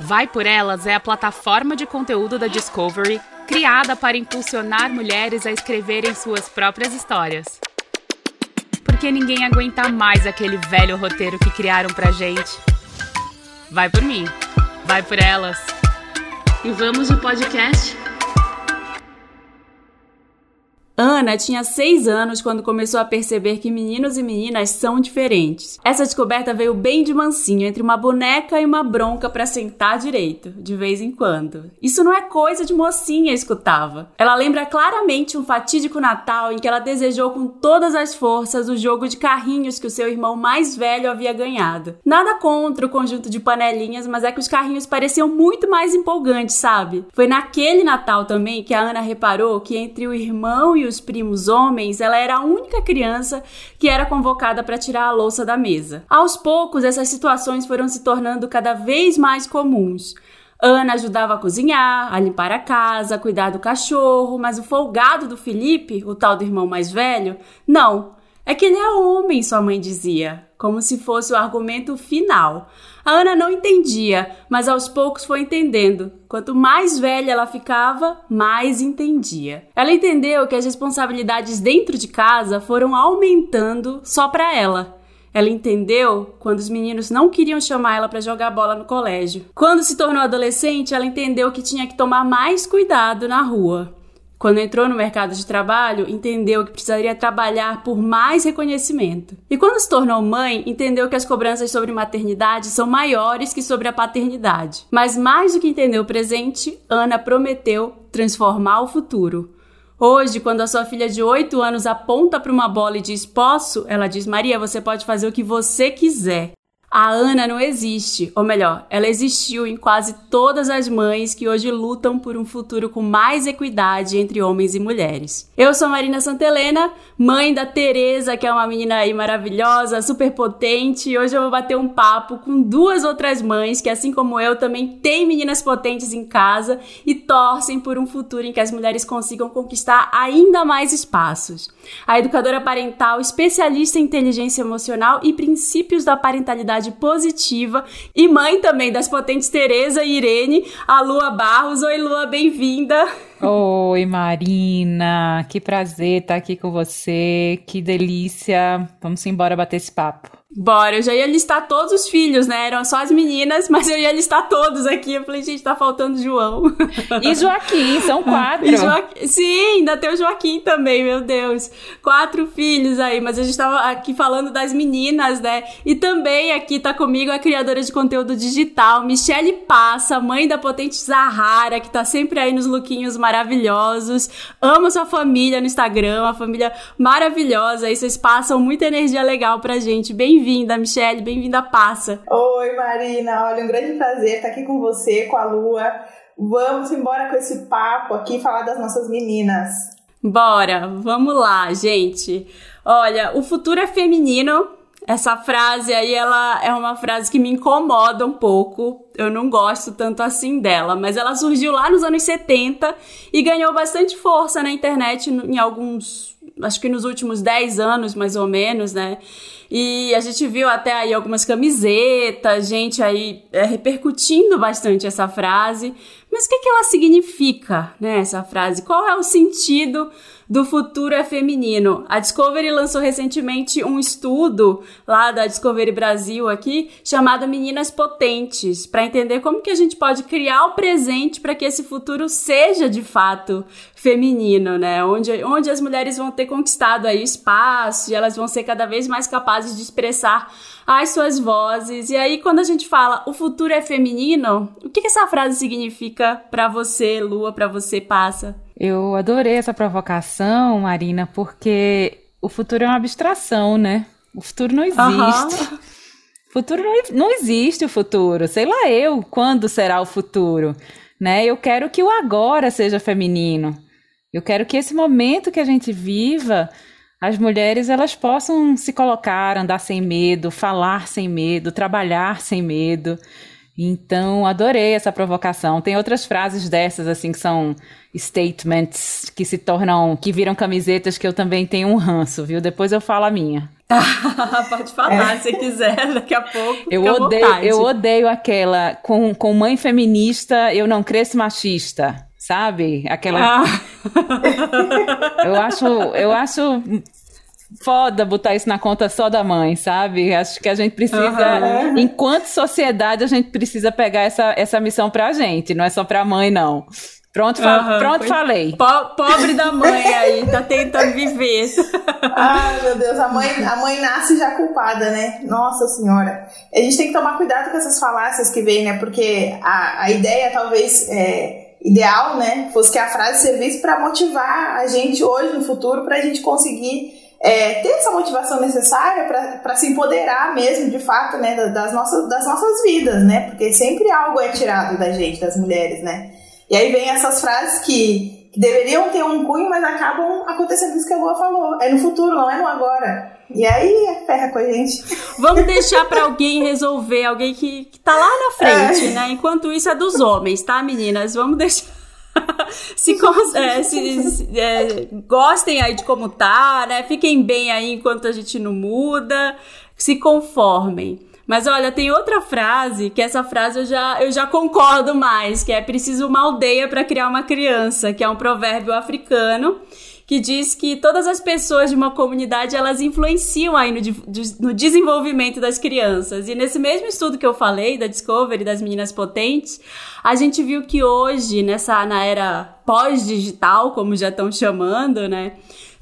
Vai por Elas é a plataforma de conteúdo da Discovery criada para impulsionar mulheres a escreverem suas próprias histórias. Porque ninguém aguenta mais aquele velho roteiro que criaram pra gente. Vai por mim, vai por elas. E vamos no podcast? Ana tinha seis anos quando começou a perceber que meninos e meninas são diferentes. Essa descoberta veio bem de mansinho, entre uma boneca e uma bronca para sentar direito, de vez em quando. Isso não é coisa de mocinha, escutava. Ela lembra claramente um fatídico Natal em que ela desejou com todas as forças o jogo de carrinhos que o seu irmão mais velho havia ganhado. Nada contra o conjunto de panelinhas, mas é que os carrinhos pareciam muito mais empolgantes, sabe? Foi naquele Natal também que a Ana reparou que entre o irmão e os primos homens, ela era a única criança que era convocada para tirar a louça da mesa. Aos poucos, essas situações foram se tornando cada vez mais comuns. Ana ajudava a cozinhar, a limpar a casa, a cuidar do cachorro, mas o folgado do Felipe, o tal do irmão mais velho, não. É que ele é homem, sua mãe dizia, como se fosse o argumento final. A Ana não entendia, mas aos poucos foi entendendo. Quanto mais velha ela ficava, mais entendia. Ela entendeu que as responsabilidades dentro de casa foram aumentando só para ela. Ela entendeu quando os meninos não queriam chamar ela para jogar bola no colégio. Quando se tornou adolescente, ela entendeu que tinha que tomar mais cuidado na rua. Quando entrou no mercado de trabalho, entendeu que precisaria trabalhar por mais reconhecimento. E quando se tornou mãe, entendeu que as cobranças sobre maternidade são maiores que sobre a paternidade. Mas mais do que entender o presente, Ana prometeu transformar o futuro. Hoje, quando a sua filha de 8 anos aponta para uma bola e diz posso, ela diz: Maria, você pode fazer o que você quiser. A Ana não existe, ou melhor, ela existiu em quase todas as mães que hoje lutam por um futuro com mais equidade entre homens e mulheres. Eu sou Marina Santelena, mãe da Teresa, que é uma menina aí maravilhosa, super potente, e hoje eu vou bater um papo com duas outras mães que, assim como eu, também têm meninas potentes em casa e torcem por um futuro em que as mulheres consigam conquistar ainda mais espaços. A educadora parental, especialista em inteligência emocional e princípios da parentalidade positiva e mãe também das potentes Tereza e Irene, a Lua Barros. Oi, Lua, bem-vinda. Oi, Marina, que prazer estar aqui com você, que delícia. Vamos embora bater esse papo. Bora, eu já ia listar todos os filhos, né? Eram só as meninas, mas eu ia listar todos aqui. Eu falei, gente, tá faltando João. E Joaquim, são quatro. Joaquim, sim, ainda tem o Joaquim também, meu Deus. Quatro filhos aí, mas a gente tava aqui falando das meninas, né? E também aqui tá comigo a criadora de conteúdo digital, Michele Passa, mãe da potente Zahara, que tá sempre aí nos lookinhos maravilhosos. Amo sua família no Instagram, uma família maravilhosa. Aí vocês passam muita energia legal pra gente. Bem-vinda, Michelle, bem-vinda, Passa. Oi, Marina. Olha, um grande prazer estar aqui com você, com a Lua. Vamos embora com esse papo aqui falar das nossas meninas. Bora, vamos lá, gente. Olha, o futuro é feminino, essa frase aí, ela é uma frase que me incomoda um pouco. Eu não gosto tanto assim dela, mas ela surgiu lá nos anos 70 e ganhou bastante força na internet em alguns, acho que nos últimos 10 anos, mais ou menos, né? E a gente viu até aí algumas camisetas, gente aí é, repercutindo bastante essa frase. Mas o que, que ela significa, né, essa frase? Qual é o sentido do futuro é feminino. A Discovery lançou recentemente um estudo lá da Discovery Brasil aqui, chamado Meninas Potentes, para entender como que a gente pode criar o presente para que esse futuro seja de fato feminino, né? Onde, onde as mulheres vão ter conquistado aí espaço e elas vão ser cada vez mais capazes de expressar as suas vozes. E aí, quando a gente fala o futuro é feminino, o que, que essa frase significa para você, Lua, para você, Passa? Eu adorei essa provocação, Marina, porque o futuro é uma abstração, né? O futuro não existe. Uhum. Futuro não, não existe o futuro. Sei lá eu quando será o futuro, né? Eu quero que o agora seja feminino. Eu quero que esse momento que a gente viva, as mulheres elas possam se colocar, andar sem medo, falar sem medo, trabalhar sem medo. Então, adorei essa provocação. Tem outras frases dessas, assim, que são statements que se tornam, que viram camisetas que eu também tenho um ranço, viu? Depois eu falo a minha. Pode falar é. se quiser, daqui a pouco. Eu odeio, eu odeio aquela com, com mãe feminista, eu não cresço machista, sabe? Aquela. Ah. eu acho, eu acho foda botar isso na conta só da mãe, sabe? Acho que a gente precisa, uhum. enquanto sociedade, a gente precisa pegar essa, essa missão pra gente, não é só pra mãe, não. Pronto, fa pronto falei. Po pobre da mãe aí, tá tentando viver. Ai, meu Deus, a mãe, a mãe nasce já culpada, né? Nossa Senhora. A gente tem que tomar cuidado com essas falácias que vêm, né? Porque a, a ideia talvez é, ideal, né? Fosse que a frase servisse para motivar a gente hoje, no futuro, para a gente conseguir é, ter essa motivação necessária para se empoderar mesmo, de fato, né, das nossas, das nossas vidas, né? Porque sempre algo é tirado da gente, das mulheres, né? E aí vem essas frases que, que deveriam ter um cunho, mas acabam acontecendo isso que a Lua falou. É no futuro, não é no agora. E aí ferra com a gente. Vamos deixar para alguém resolver, alguém que, que tá lá na frente, é. né? Enquanto isso é dos homens, tá, meninas? Vamos deixar. se, é, se é, gostem aí de como tá, né? Fiquem bem aí enquanto a gente não muda. Se conformem. Mas olha, tem outra frase, que essa frase eu já, eu já concordo mais, que é preciso uma aldeia para criar uma criança, que é um provérbio africano que diz que todas as pessoas de uma comunidade elas influenciam aí no, no desenvolvimento das crianças. E nesse mesmo estudo que eu falei, da Discovery, das meninas potentes, a gente viu que hoje, nessa na era pós-digital, como já estão chamando, né?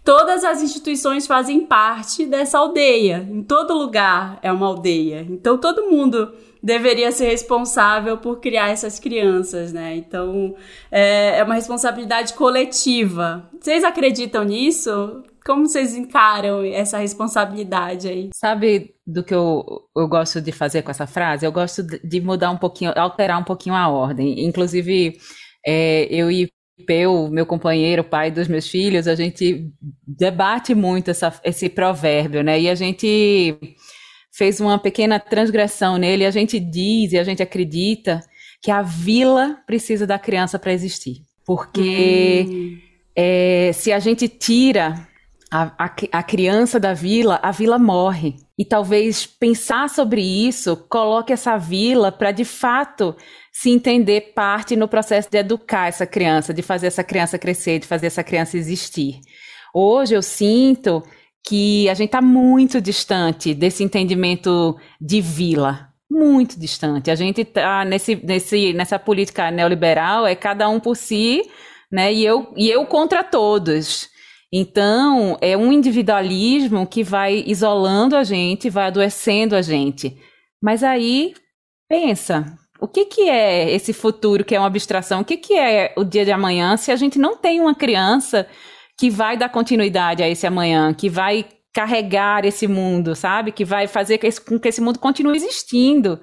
Todas as instituições fazem parte dessa aldeia. Em todo lugar é uma aldeia. Então todo mundo deveria ser responsável por criar essas crianças, né? Então é, é uma responsabilidade coletiva. Vocês acreditam nisso? Como vocês encaram essa responsabilidade aí? Sabe do que eu, eu gosto de fazer com essa frase? Eu gosto de mudar um pouquinho, alterar um pouquinho a ordem. Inclusive, é, eu e Peu, meu companheiro, pai dos meus filhos, a gente debate muito essa, esse provérbio, né? E a gente fez uma pequena transgressão nele. A gente diz e a gente acredita que a vila precisa da criança para existir. Porque hum. é, se a gente tira a, a, a, criança da vila, a vila morre. E talvez pensar sobre isso coloque essa vila para de fato se entender parte no processo de educar essa criança, de fazer essa criança crescer, de fazer essa criança existir. Hoje eu sinto que a gente está muito distante desse entendimento de vila, muito distante. A gente está nesse, nesse, nessa política neoliberal, é cada um por si, né? E eu, e eu contra todos. Então, é um individualismo que vai isolando a gente, vai adoecendo a gente. Mas aí, pensa, o que, que é esse futuro que é uma abstração? O que, que é o dia de amanhã se a gente não tem uma criança que vai dar continuidade a esse amanhã, que vai carregar esse mundo, sabe? Que vai fazer com que esse mundo continue existindo.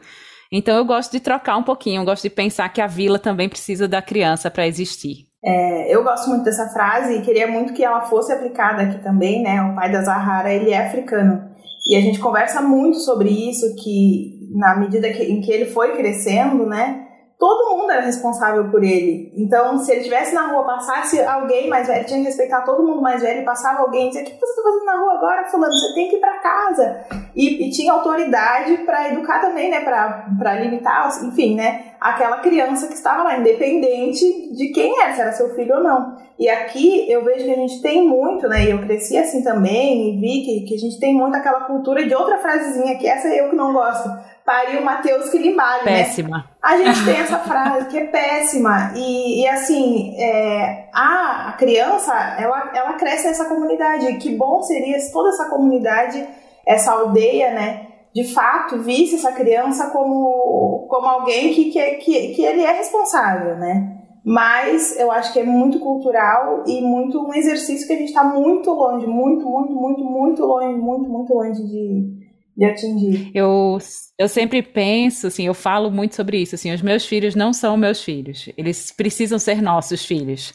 Então eu gosto de trocar um pouquinho, eu gosto de pensar que a vila também precisa da criança para existir. É, eu gosto muito dessa frase e queria muito que ela fosse aplicada aqui também, né? O pai da Zahara, ele é africano. E a gente conversa muito sobre isso, que na medida que, em que ele foi crescendo, né? Todo mundo era responsável por ele. Então, se ele estivesse na rua, passasse alguém mais velho, tinha que respeitar todo mundo mais velho, passava alguém e dizia: O que você está fazendo na rua agora, Fulano? Você tem que ir para casa. E, e, tinha autoridade para educar também, né? Para limitar, enfim, né? Aquela criança que estava lá, independente de quem era, se era seu filho ou não. E aqui eu vejo que a gente tem muito, né? E eu cresci assim também, e vi que, que a gente tem muito aquela cultura de outra frasezinha, que essa eu que não gosto pariu Mateus Quilimbalho, né? Péssima. Né? A gente tem essa frase que é péssima. E, e assim, é, a, a criança, ela, ela cresce nessa comunidade. Que bom seria se toda essa comunidade, essa aldeia, né? De fato, visse essa criança como, como alguém que, que, que, que ele é responsável, né? Mas eu acho que é muito cultural e muito um exercício que a gente está muito longe, muito, muito, muito, muito longe, muito, muito longe de, de atingir. Eu, eu sempre penso, assim, eu falo muito sobre isso, assim, os meus filhos não são meus filhos, eles precisam ser nossos filhos.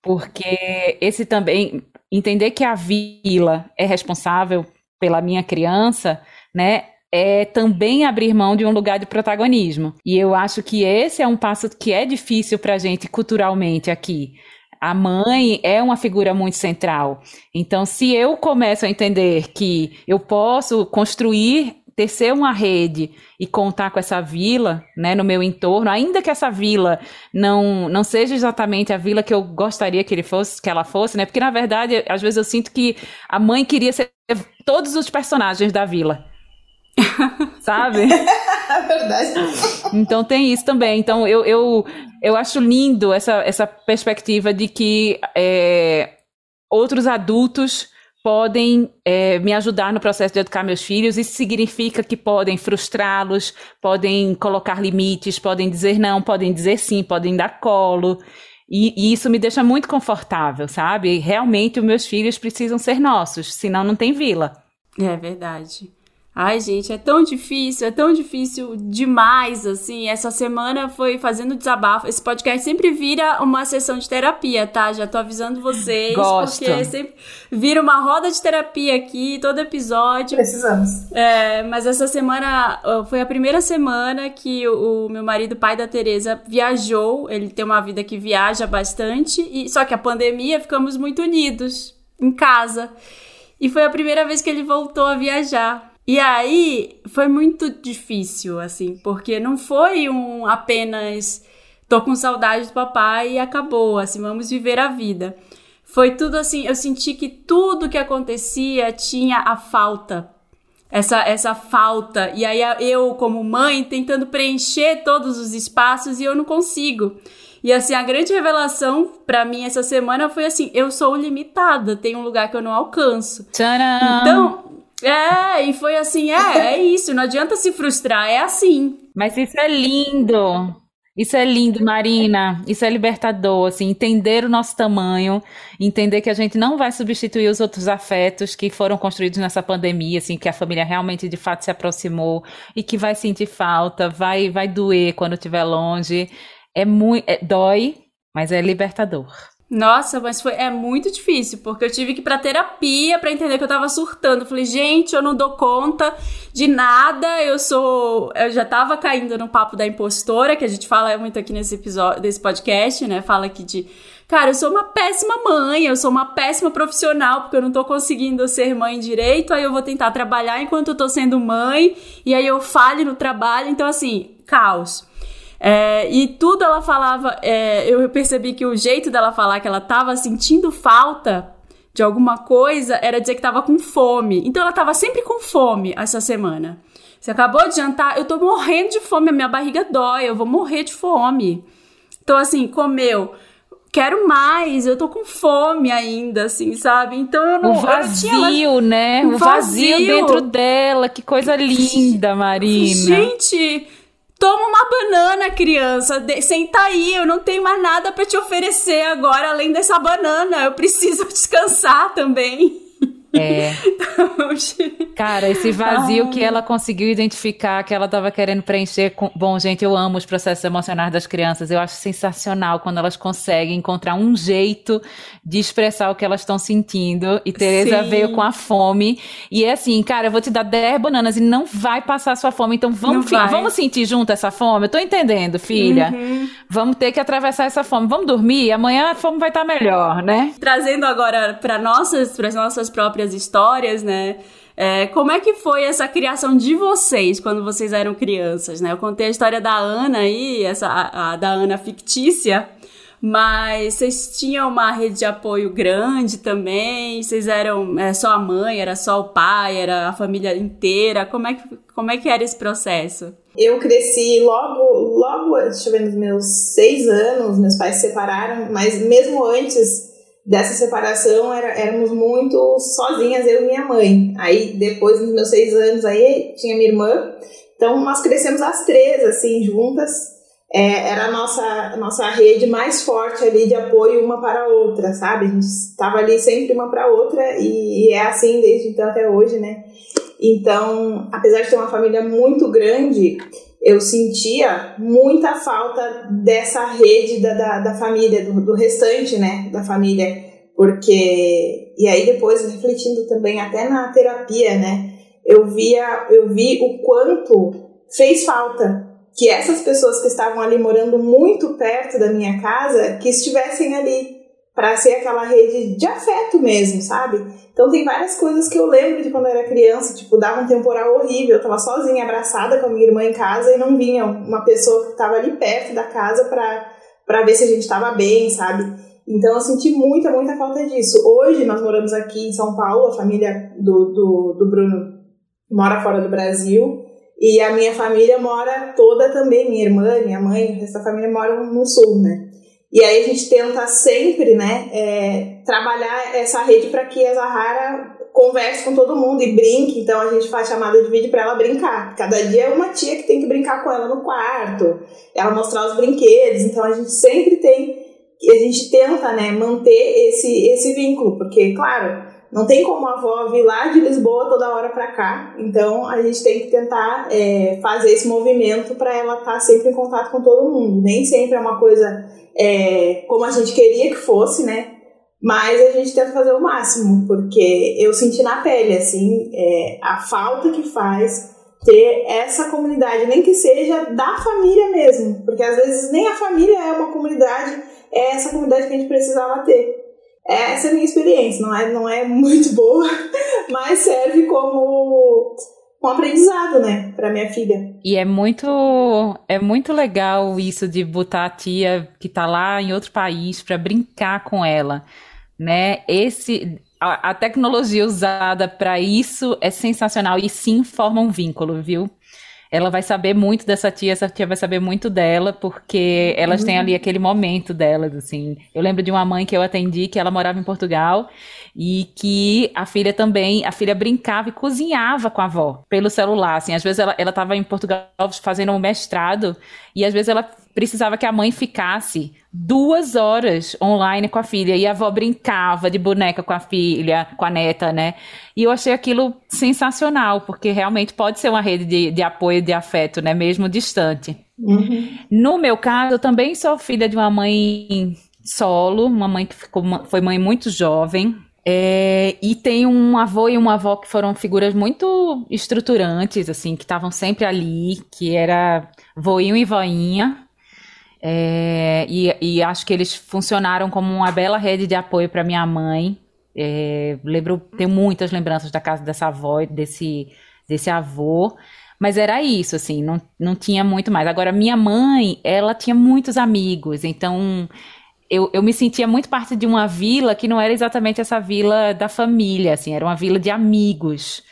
Porque esse também, entender que a vila é responsável pela minha criança, né, é também abrir mão de um lugar de protagonismo. E eu acho que esse é um passo que é difícil para a gente culturalmente aqui. A mãe é uma figura muito central. Então, se eu começo a entender que eu posso construir tecer uma rede e contar com essa vila, né, no meu entorno, ainda que essa vila não não seja exatamente a vila que eu gostaria que ele fosse, que ela fosse, né? Porque na verdade, às vezes eu sinto que a mãe queria ser todos os personagens da vila. Sabe? É verdade. Então tem isso também. Então eu, eu, eu acho lindo essa, essa perspectiva de que é, outros adultos podem é, me ajudar no processo de educar meus filhos. Isso significa que podem frustrá-los, podem colocar limites, podem dizer não, podem dizer sim, podem dar colo. E, e, isso me deixa muito confortável, sabe? Realmente, os meus filhos precisam ser nossos, senão não tem vila. É verdade. Ai, gente, é tão difícil, é tão difícil demais, assim. Essa semana foi fazendo desabafo. Esse podcast sempre vira uma sessão de terapia, tá? Já tô avisando vocês. Gosto. Porque sempre vira uma roda de terapia aqui, todo episódio. Precisamos. É, mas essa semana foi a primeira semana que o, o meu marido, pai da Tereza, viajou. Ele tem uma vida que viaja bastante. e Só que a pandemia ficamos muito unidos em casa. E foi a primeira vez que ele voltou a viajar. E aí foi muito difícil, assim, porque não foi um apenas tô com saudade do papai e acabou, assim, vamos viver a vida. Foi tudo assim, eu senti que tudo que acontecia tinha a falta. Essa, essa falta. E aí eu, como mãe, tentando preencher todos os espaços e eu não consigo. E assim, a grande revelação para mim essa semana foi assim: eu sou limitada, tem um lugar que eu não alcanço. Tcharam! Então, é, e foi assim, é, é isso, não adianta se frustrar, é assim. Mas isso é lindo. Isso é lindo, Marina. Isso é libertador, assim, entender o nosso tamanho, entender que a gente não vai substituir os outros afetos que foram construídos nessa pandemia, assim, que a família realmente de fato se aproximou e que vai sentir falta, vai vai doer quando estiver longe. É muito, é, dói, mas é libertador. Nossa, mas foi é muito difícil, porque eu tive que ir pra terapia para entender que eu tava surtando. Eu falei, gente, eu não dou conta de nada, eu sou. Eu já tava caindo no papo da impostora, que a gente fala muito aqui nesse episódio, desse podcast, né? Fala aqui de. Cara, eu sou uma péssima mãe, eu sou uma péssima profissional, porque eu não tô conseguindo ser mãe direito, aí eu vou tentar trabalhar enquanto eu tô sendo mãe, e aí eu falho no trabalho, então assim, caos. É, e tudo ela falava, é, eu percebi que o jeito dela falar que ela tava sentindo falta de alguma coisa era dizer que tava com fome. Então ela tava sempre com fome essa semana. Você acabou de jantar, eu tô morrendo de fome, a minha barriga dói, eu vou morrer de fome. Então, assim, comeu quero mais, eu tô com fome ainda, assim, sabe? Então eu não. O vazio, né? O vazio. vazio dentro dela, que coisa linda, Marina. Gente, Toma uma banana, criança. De senta aí, eu não tenho mais nada para te oferecer agora além dessa banana. Eu preciso descansar também. É. Cara, esse vazio que ela conseguiu identificar, que ela estava querendo preencher com. Bom, gente, eu amo os processos emocionais das crianças. Eu acho sensacional quando elas conseguem encontrar um jeito de expressar o que elas estão sentindo. E Tereza Sim. veio com a fome. E é assim, cara, eu vou te dar 10 bananas e não vai passar a sua fome. Então vamos, vamos sentir junto essa fome? Eu tô entendendo, filha. Uhum. Vamos ter que atravessar essa fome. Vamos dormir? Amanhã a fome vai estar tá melhor, né? Trazendo agora para nossas, para nossas próprias próprias histórias, né? É, como é que foi essa criação de vocês quando vocês eram crianças, né? Eu contei a história da Ana aí, essa a, a da Ana fictícia, mas vocês tinham uma rede de apoio grande também? Vocês eram é, só a mãe, era só o pai, era a família inteira? Como é que, como é que era esse processo? Eu cresci logo, logo, deixa eu ver, nos meus seis anos, meus pais se separaram, mas mesmo antes dessa separação era, éramos muito sozinhas, eu e minha mãe. Aí depois, nos meus seis anos, aí tinha minha irmã. Então nós crescemos as três, assim, juntas. É, era a nossa, nossa rede mais forte ali de apoio uma para a outra, sabe? A gente estava ali sempre uma para a outra e, e é assim desde então até hoje, né? Então, apesar de ter uma família muito grande, eu sentia muita falta dessa rede da, da, da família, do, do, restante, né, da família, porque, e aí depois refletindo também até na terapia, né, eu via, eu vi o quanto fez falta que essas pessoas que estavam ali morando muito perto da minha casa, que estivessem ali para ser aquela rede de afeto mesmo, sabe? Então tem várias coisas que eu lembro de quando eu era criança, tipo, dava um temporal horrível, eu tava sozinha, abraçada com a minha irmã em casa e não vinha uma pessoa que estava ali perto da casa para ver se a gente estava bem, sabe? Então eu senti muita, muita falta disso. Hoje nós moramos aqui em São Paulo, a família do, do, do Bruno mora fora do Brasil e a minha família mora toda também, minha irmã, minha mãe, essa família mora no sul, né? E aí a gente tenta sempre, né, é, trabalhar essa rede para que a Zahara converse com todo mundo e brinque. Então a gente faz chamada de vídeo para ela brincar. Cada dia é uma tia que tem que brincar com ela no quarto, ela mostrar os brinquedos. Então a gente sempre tem, a gente tenta, né, manter esse esse vínculo, porque claro, não tem como a avó vir lá de Lisboa toda hora para cá. Então a gente tem que tentar é, fazer esse movimento para ela estar tá sempre em contato com todo mundo. Nem sempre é uma coisa é, como a gente queria que fosse, né? Mas a gente tenta fazer o máximo, porque eu senti na pele, assim, é, a falta que faz ter essa comunidade, nem que seja da família mesmo, porque às vezes nem a família é uma comunidade, é essa comunidade que a gente precisava ter. Essa é a minha experiência, não é, não é muito boa, mas serve como um aprendizado, né, para minha filha. E é muito é muito legal isso de botar a tia que tá lá em outro país para brincar com ela, né? Esse a, a tecnologia usada para isso é sensacional e sim forma um vínculo, viu? Ela vai saber muito dessa tia, essa tia vai saber muito dela, porque elas uhum. têm ali aquele momento delas, assim. Eu lembro de uma mãe que eu atendi, que ela morava em Portugal, e que a filha também, a filha brincava e cozinhava com a avó, pelo celular, assim. Às vezes ela, ela tava em Portugal fazendo um mestrado, e às vezes ela precisava que a mãe ficasse duas horas online com a filha e a avó brincava de boneca com a filha, com a neta, né? E eu achei aquilo sensacional, porque realmente pode ser uma rede de, de apoio, de afeto, né? Mesmo distante. Uhum. No meu caso, eu também sou filha de uma mãe solo, uma mãe que ficou, foi mãe muito jovem. É, e tem um avô e uma avó que foram figuras muito estruturantes, assim, que estavam sempre ali, que era voinho e voinha, é, e, e, acho que eles funcionaram como uma bela rede de apoio para minha mãe. É, lembro, tenho muitas lembranças da casa dessa avó, desse, desse avô. Mas era isso, assim, não, não tinha muito mais. Agora, minha mãe, ela tinha muitos amigos, então eu, eu me sentia muito parte de uma vila que não era exatamente essa vila da família, assim, era uma vila de amigos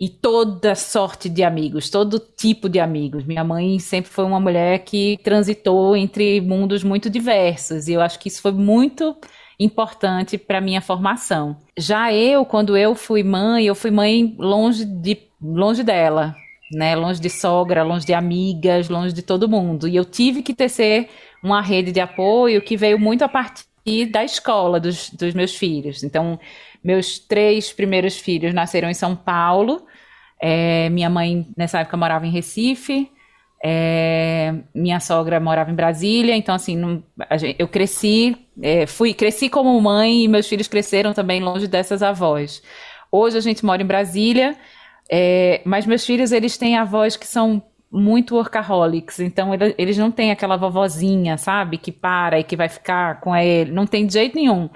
e toda sorte de amigos, todo tipo de amigos. Minha mãe sempre foi uma mulher que transitou entre mundos muito diversos e eu acho que isso foi muito importante para minha formação. Já eu, quando eu fui mãe, eu fui mãe longe de longe dela, né? Longe de sogra, longe de amigas, longe de todo mundo. E eu tive que tecer uma rede de apoio que veio muito a partir da escola dos, dos meus filhos. Então, meus três primeiros filhos nasceram em São Paulo. É, minha mãe, nessa época, morava em Recife. É, minha sogra morava em Brasília. Então, assim, não, gente, eu cresci, é, fui, cresci como mãe e meus filhos cresceram também longe dessas avós. Hoje a gente mora em Brasília, é, mas meus filhos, eles têm avós que são muito workaholics, então eles não têm aquela vovozinha, sabe, que para e que vai ficar com ele, não tem jeito nenhum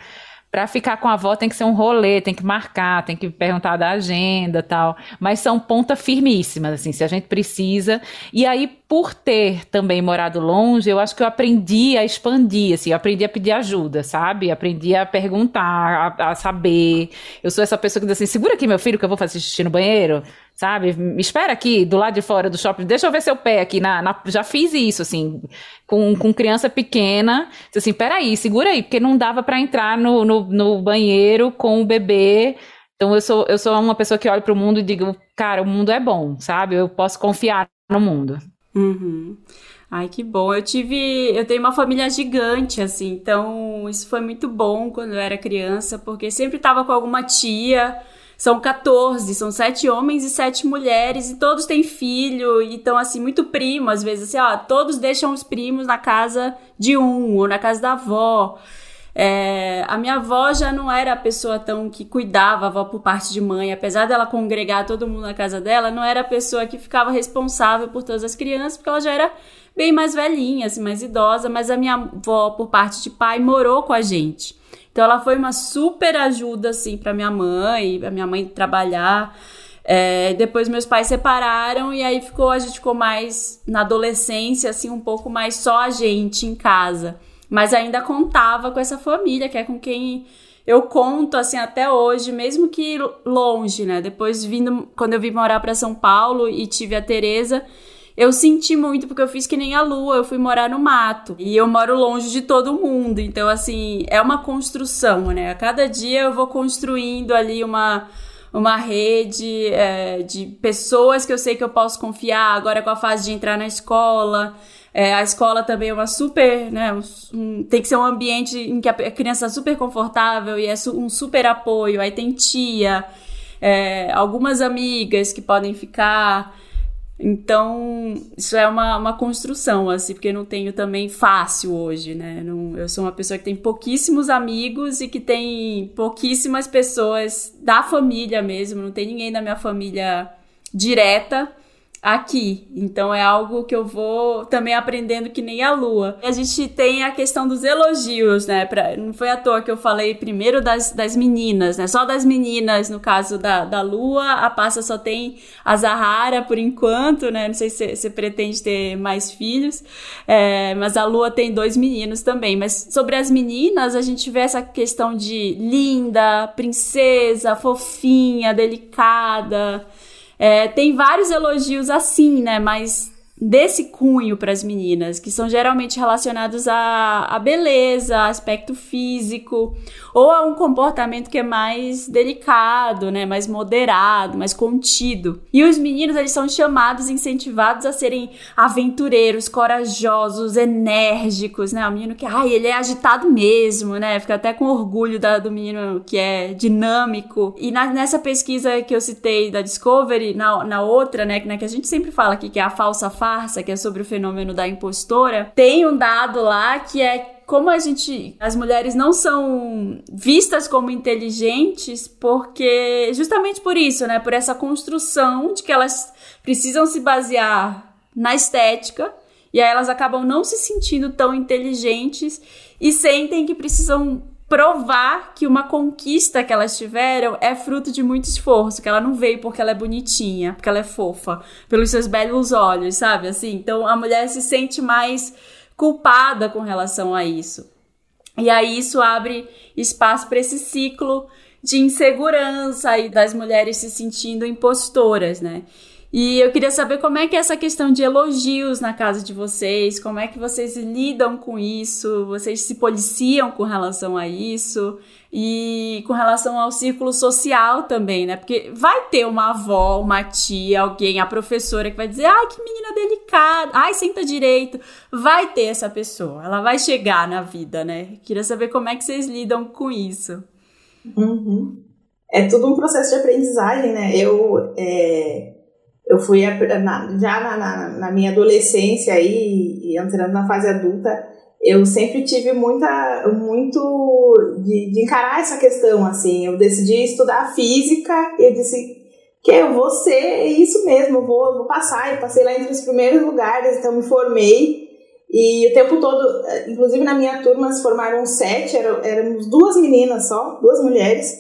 para ficar com a avó tem que ser um rolê, tem que marcar, tem que perguntar da agenda tal. Mas são ponta firmíssimas, assim, se a gente precisa. E aí, por ter também morado longe, eu acho que eu aprendi a expandir, assim, eu aprendi a pedir ajuda, sabe? Aprendi a perguntar, a, a saber. Eu sou essa pessoa que diz assim: segura aqui, meu filho, que eu vou fazer xixi no banheiro sabe? Me espera aqui do lado de fora do shopping, deixa eu ver seu pé aqui. Na, na já fiz isso, assim, com, com criança pequena. Assim, peraí, segura aí, porque não dava para entrar no, no, no, banheiro com o bebê. Então eu sou, eu sou uma pessoa que olha para o mundo e digo, cara, o mundo é bom, sabe? Eu posso confiar no mundo. Uhum. Ai, que bom. Eu tive. Eu tenho uma família gigante, assim, então isso foi muito bom quando eu era criança, porque sempre tava com alguma tia são 14, são sete homens e sete mulheres, e todos têm filho, e estão assim, muito primo, às vezes, assim, ó, todos deixam os primos na casa de um, ou na casa da avó. É, a minha avó já não era a pessoa tão que cuidava, a avó por parte de mãe, apesar dela congregar todo mundo na casa dela, não era a pessoa que ficava responsável por todas as crianças, porque ela já era bem mais velhinha, assim, mais idosa, mas a minha avó por parte de pai morou com a gente. Então ela foi uma super ajuda assim para minha mãe, a minha mãe trabalhar. É, depois meus pais separaram e aí ficou a gente ficou mais na adolescência assim um pouco mais só a gente em casa, mas ainda contava com essa família que é com quem eu conto assim até hoje, mesmo que longe, né? Depois vindo quando eu vim morar para São Paulo e tive a Teresa, eu senti muito porque eu fiz que nem a lua, eu fui morar no mato e eu moro longe de todo mundo. Então assim, é uma construção, né? A cada dia eu vou construindo ali uma uma rede é, de pessoas que eu sei que eu posso confiar agora com a fase de entrar na escola. É, a escola também é uma super, né? Um, tem que ser um ambiente em que a criança está super confortável e é um super apoio. Aí tem tia, é, algumas amigas que podem ficar. Então, isso é uma, uma construção, assim, porque eu não tenho também fácil hoje, né? Não, eu sou uma pessoa que tem pouquíssimos amigos e que tem pouquíssimas pessoas da família mesmo, não tem ninguém da minha família direta aqui. Então é algo que eu vou também aprendendo que nem a lua. A gente tem a questão dos elogios, né? Pra, não foi à toa que eu falei primeiro das, das meninas, né? Só das meninas, no caso da, da lua, a passa só tem a Zahara por enquanto, né? Não sei se você pretende ter mais filhos, é, mas a lua tem dois meninos também. Mas sobre as meninas, a gente vê essa questão de linda, princesa, fofinha, delicada. É, tem vários elogios assim, né? Mas desse cunho para as meninas, que são geralmente relacionados à, à beleza, aspecto físico, ou a um comportamento que é mais delicado, né, mais moderado, mais contido. E os meninos, eles são chamados, incentivados a serem aventureiros, corajosos, enérgicos, né, o menino que, ai, ele é agitado mesmo, né, fica até com orgulho da, do menino que é dinâmico. E na, nessa pesquisa que eu citei da Discovery, na, na outra, né, que a gente sempre fala aqui, que é a falsa farsa, que é sobre o fenômeno da impostora, tem um dado lá que é como a gente, as mulheres não são vistas como inteligentes, porque justamente por isso, né, por essa construção de que elas precisam se basear na estética e aí elas acabam não se sentindo tão inteligentes e sentem que precisam provar que uma conquista que elas tiveram é fruto de muito esforço, que ela não veio porque ela é bonitinha, porque ela é fofa, pelos seus belos olhos, sabe? Assim, então a mulher se sente mais culpada com relação a isso. E aí isso abre espaço para esse ciclo de insegurança e das mulheres se sentindo impostoras, né? E eu queria saber como é que é essa questão de elogios na casa de vocês, como é que vocês lidam com isso, vocês se policiam com relação a isso e com relação ao círculo social também, né? Porque vai ter uma avó, uma tia, alguém, a professora que vai dizer: ai, que menina delicada, ai, senta direito. Vai ter essa pessoa, ela vai chegar na vida, né? Queria saber como é que vocês lidam com isso. Uhum. É tudo um processo de aprendizagem, né? Eu. É eu fui na, já na, na, na, minha adolescência aí, e entrando na fase adulta, eu sempre tive muita, muito de, de, encarar essa questão, assim, eu decidi estudar física, e eu disse que eu vou ser isso mesmo, eu vou, vou passar, e passei lá entre os primeiros lugares, então me formei, e o tempo todo, inclusive na minha turma se formaram sete, eram, éramos duas meninas só, duas mulheres,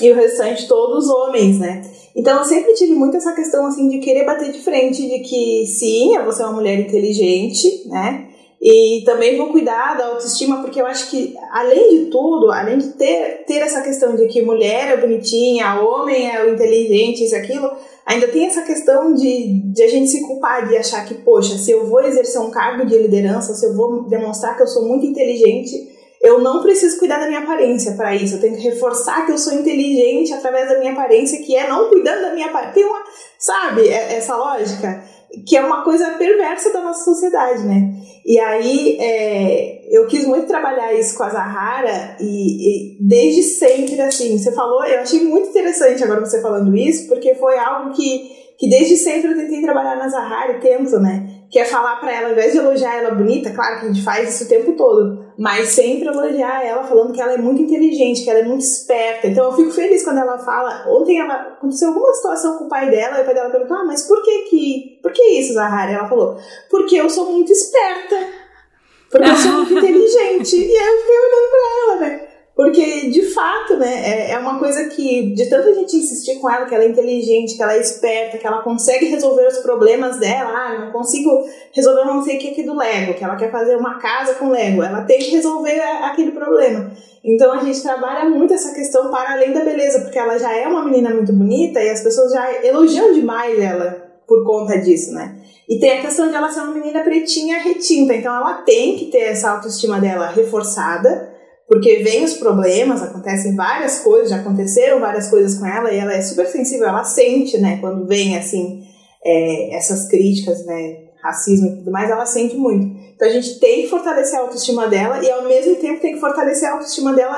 e o restante todos homens, né? Então eu sempre tive muito essa questão assim de querer bater de frente de que sim, eu vou ser uma mulher inteligente, né? E também vou cuidar da autoestima, porque eu acho que, além de tudo, além de ter, ter essa questão de que mulher é bonitinha, homem é o inteligente, isso aquilo, ainda tem essa questão de, de a gente se culpar, de achar que, poxa, se eu vou exercer um cargo de liderança, se eu vou demonstrar que eu sou muito inteligente, eu não preciso cuidar da minha aparência para isso. Eu tenho que reforçar que eu sou inteligente através da minha aparência, que é não cuidando da minha aparência. Tem uma, sabe, é, essa lógica? Que é uma coisa perversa da nossa sociedade, né? E aí é, eu quis muito trabalhar isso com a Zahara e, e, desde sempre, assim, você falou, eu achei muito interessante agora você falando isso, porque foi algo que, que desde sempre eu tentei trabalhar na Zahara e tento, né? Que é falar para ela, ao invés de elogiar ela bonita, claro que a gente faz isso o tempo todo, mas sempre elogiar ela, falando que ela é muito inteligente, que ela é muito esperta. Então eu fico feliz quando ela fala. Ontem ela aconteceu alguma situação com o pai dela, e o pai dela perguntou: Ah, mas por que que. Por que isso, Zahara? Ela falou: Porque eu sou muito esperta. Porque eu sou muito inteligente. E aí eu fiquei olhando pra ela, né? Porque, de fato, né, é, é uma coisa que, de tanta gente insistir com ela, que ela é inteligente, que ela é esperta, que ela consegue resolver os problemas dela, ah, não consigo resolver não sei o que aqui do Lego, que ela quer fazer uma casa com Lego, ela tem que resolver aquele problema. Então a gente trabalha muito essa questão para além da beleza, porque ela já é uma menina muito bonita e as pessoas já elogiam demais ela por conta disso, né? E tem a questão de ela ser uma menina pretinha retinta, então ela tem que ter essa autoestima dela reforçada porque vem os problemas, acontecem várias coisas, já aconteceram várias coisas com ela e ela é super sensível, ela sente, né, quando vem assim é, essas críticas, né, racismo e tudo mais, ela sente muito. Então a gente tem que fortalecer a autoestima dela e ao mesmo tempo tem que fortalecer a autoestima dela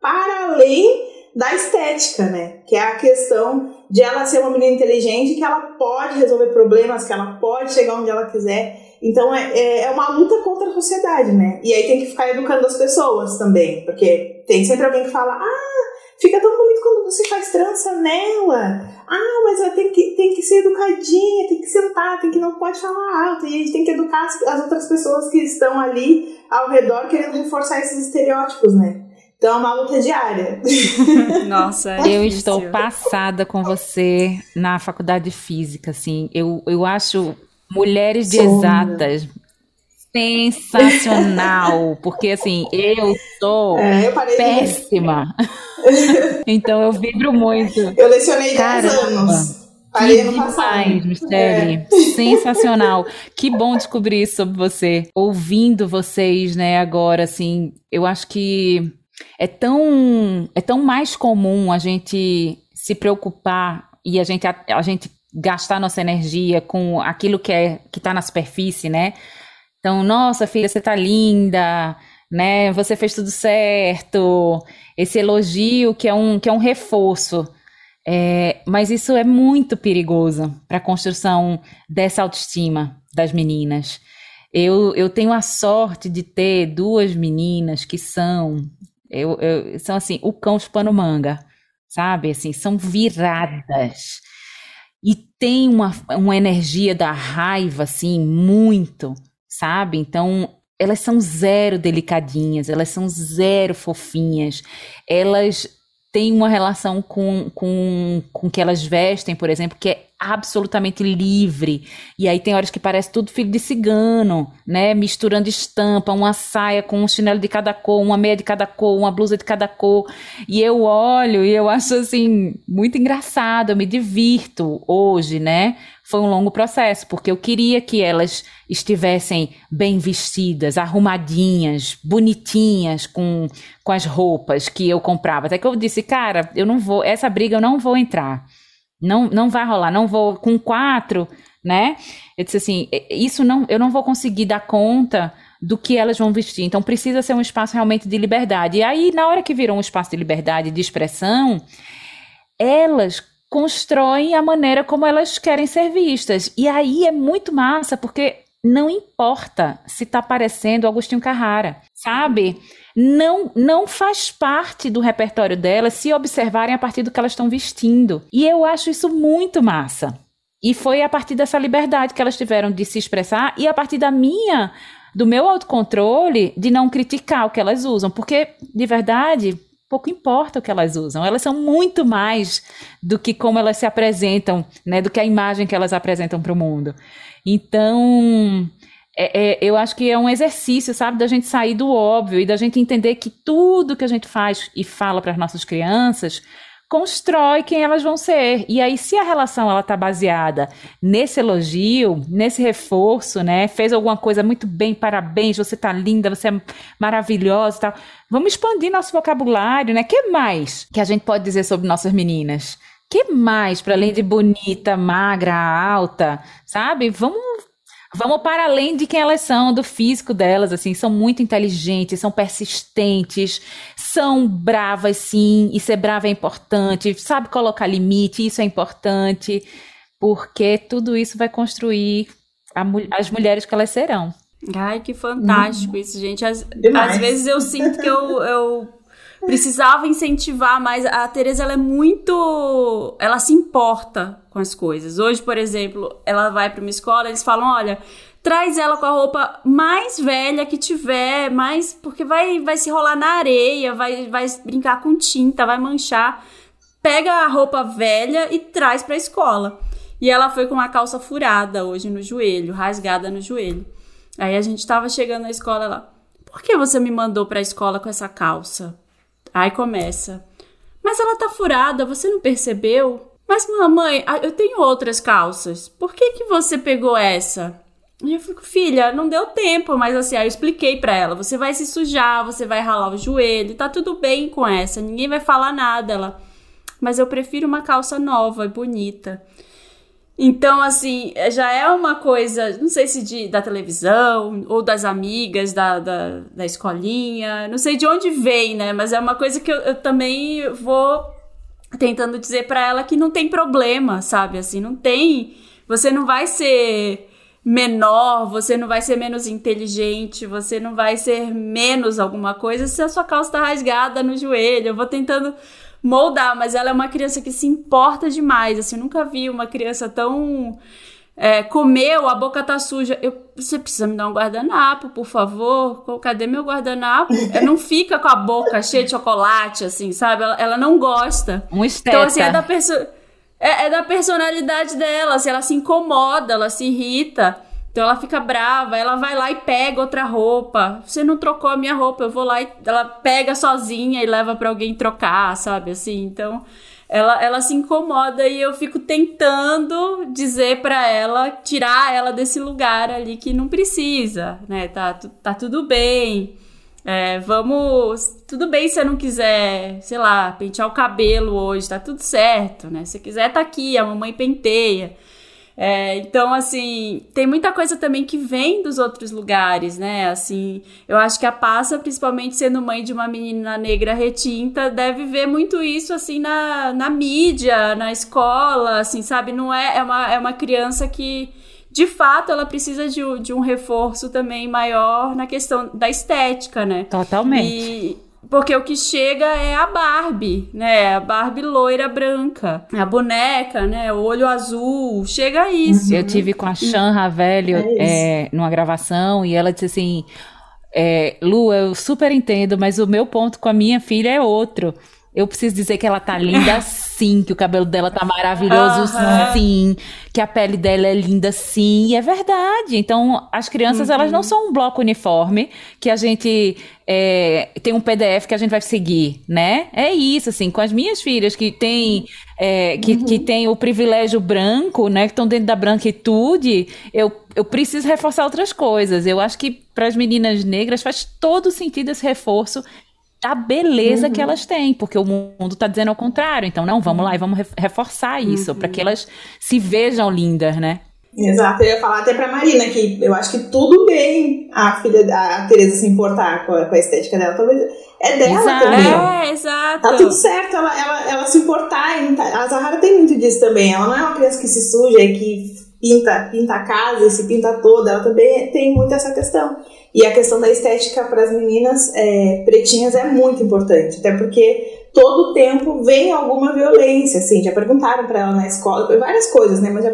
para além da estética, né? Que é a questão de ela ser uma menina inteligente, que ela pode resolver problemas, que ela pode chegar onde ela quiser então é, é, é uma luta contra a sociedade, né? E aí tem que ficar educando as pessoas também, porque tem sempre alguém que fala: ah, fica tão bonito quando você faz trança nela. Ah, mas ela tem que, tem que ser educadinha, tem que sentar, tem que não pode falar alto. E a gente tem que educar as, as outras pessoas que estão ali ao redor querendo reforçar esses estereótipos, né? Então é uma luta diária. Nossa, é eu estou passada com você na faculdade de física, assim. Eu, eu acho Mulheres de exatas. Sensacional, porque assim, eu sou é, eu péssima. então eu vibro muito. Eu lecionei 10 anos. Parei que demais, Michelle. É. Sensacional. Que bom descobrir isso sobre você. Ouvindo vocês, né, agora, assim, eu acho que é tão, é tão mais comum a gente se preocupar e a gente, a, a gente gastar nossa energia com aquilo que é que está na superfície, né? Então, nossa filha, você tá linda, né? Você fez tudo certo. Esse elogio que é um que é um reforço. É, mas isso é muito perigoso para a construção dessa autoestima das meninas. Eu, eu tenho a sorte de ter duas meninas que são eu, eu, são assim o cão chupando manga, sabe? Assim, são viradas e tem uma, uma energia da raiva, assim, muito, sabe? Então, elas são zero delicadinhas, elas são zero fofinhas, elas têm uma relação com, com, com que elas vestem, por exemplo, que é absolutamente livre. E aí tem horas que parece tudo filho de cigano, né? Misturando estampa, uma saia com um chinelo de cada cor, uma meia de cada cor, uma blusa de cada cor. E eu olho e eu acho assim muito engraçado, eu me divirto hoje, né? Foi um longo processo, porque eu queria que elas estivessem bem vestidas, arrumadinhas, bonitinhas com, com as roupas que eu comprava. Até que eu disse, cara, eu não vou, essa briga eu não vou entrar. Não, não vai rolar, não vou com quatro, né? Eu disse assim, isso não, eu não vou conseguir dar conta do que elas vão vestir. Então precisa ser um espaço realmente de liberdade. E aí, na hora que virou um espaço de liberdade, de expressão, elas constroem a maneira como elas querem ser vistas. E aí é muito massa, porque não importa se tá parecendo Agostinho Carrara, sabe? Não, não faz parte do repertório delas se observarem a partir do que elas estão vestindo. E eu acho isso muito massa. E foi a partir dessa liberdade que elas tiveram de se expressar e a partir da minha, do meu autocontrole, de não criticar o que elas usam, porque de verdade pouco importa o que elas usam. Elas são muito mais do que como elas se apresentam, né, do que a imagem que elas apresentam para o mundo. Então, é, é, eu acho que é um exercício, sabe, da gente sair do óbvio e da gente entender que tudo que a gente faz e fala para as nossas crianças constrói quem elas vão ser. E aí, se a relação ela está baseada nesse elogio, nesse reforço, né, fez alguma coisa muito bem, parabéns, você está linda, você é maravilhosa, tal. Vamos expandir nosso vocabulário, né? Que mais que a gente pode dizer sobre nossas meninas? Que mais para além de bonita, magra, alta, sabe? Vamos Vamos para além de quem elas são, do físico delas, assim, são muito inteligentes, são persistentes, são bravas, sim, e ser brava é importante, sabe colocar limite, isso é importante, porque tudo isso vai construir a, as mulheres que elas serão. Ai, que fantástico isso, gente. Às, às, vezes eu sinto que eu, eu precisava incentivar mais. A Tereza, ela é muito. Ela se importa com as coisas. Hoje, por exemplo, ela vai para uma escola, eles falam: olha, traz ela com a roupa mais velha que tiver, mais. Porque vai, vai se rolar na areia, vai, vai brincar com tinta, vai manchar. Pega a roupa velha e traz para a escola. E ela foi com uma calça furada hoje no joelho, rasgada no joelho. Aí a gente tava chegando na escola lá. Por que você me mandou pra escola com essa calça? Aí começa. Mas ela tá furada, você não percebeu? Mas mamãe, eu tenho outras calças. Por que que você pegou essa? E eu fico, filha, não deu tempo, mas assim, aí eu expliquei para ela, você vai se sujar, você vai ralar o joelho, tá tudo bem com essa, ninguém vai falar nada, ela. Mas eu prefiro uma calça nova e bonita. Então, assim, já é uma coisa, não sei se de, da televisão ou das amigas da, da, da escolinha, não sei de onde vem, né? Mas é uma coisa que eu, eu também vou tentando dizer para ela que não tem problema, sabe? Assim, não tem. Você não vai ser menor, você não vai ser menos inteligente, você não vai ser menos alguma coisa se a sua calça tá rasgada no joelho. Eu vou tentando moldar, mas ela é uma criança que se importa demais. Assim, eu nunca vi uma criança tão. É, comeu, a boca tá suja. Eu, você precisa me dar um guardanapo, por favor? Cadê meu guardanapo? Ela não fica com a boca cheia de chocolate, assim, sabe? Ela, ela não gosta. Um esteta. Então, assim, é da, perso é, é da personalidade dela. Assim, ela se incomoda, ela se irrita. Então ela fica brava, ela vai lá e pega outra roupa. Você não trocou a minha roupa, eu vou lá e ela pega sozinha e leva para alguém trocar, sabe assim? Então ela, ela se incomoda e eu fico tentando dizer para ela, tirar ela desse lugar ali que não precisa, né? Tá, tá tudo bem. É, vamos. Tudo bem se você não quiser, sei lá, pentear o cabelo hoje, tá tudo certo, né? Se quiser, tá aqui, a mamãe penteia. É, então, assim, tem muita coisa também que vem dos outros lugares, né? Assim, eu acho que a Passa, principalmente sendo mãe de uma menina negra retinta, deve ver muito isso, assim, na, na mídia, na escola, assim, sabe? Não é, é uma, é uma criança que, de fato, ela precisa de, de um reforço também maior na questão da estética, né? Totalmente. E, porque o que chega é a Barbie, né? A Barbie loira branca. A boneca, né? O olho azul. Chega a isso. Eu tive com a Chan Ravelli é é, numa gravação e ela disse assim: é, Lu, eu super entendo, mas o meu ponto com a minha filha é outro. Eu preciso dizer que ela tá linda sim, que o cabelo dela tá maravilhoso sim, que a pele dela é linda sim, e é verdade. Então, as crianças, uhum. elas não são um bloco uniforme que a gente é, tem um PDF que a gente vai seguir, né? É isso, assim, com as minhas filhas que têm é, que, uhum. que tem o privilégio branco, né, que estão dentro da branquitude, eu, eu preciso reforçar outras coisas. Eu acho que para as meninas negras faz todo sentido esse reforço a beleza uhum. que elas têm, porque o mundo está dizendo ao contrário. Então, não, vamos lá e vamos reforçar isso, uhum. para que elas se vejam lindas, né? Exato, eu ia falar até pra Marina que eu acho que tudo bem a filha da Tereza se importar com a, com a, estética dela, talvez é dela exato. também. É, exato. Tá tudo certo ela, ela, ela se importar. A Zahara tem muito disso também. Ela não é uma criança que se suja e que pinta, pinta a casa e se pinta toda. Ela também tem muito essa questão. E a questão da estética para as meninas é, pretinhas é muito importante, até porque todo tempo vem alguma violência, assim, já perguntaram para ela na escola, várias coisas, né, mas já,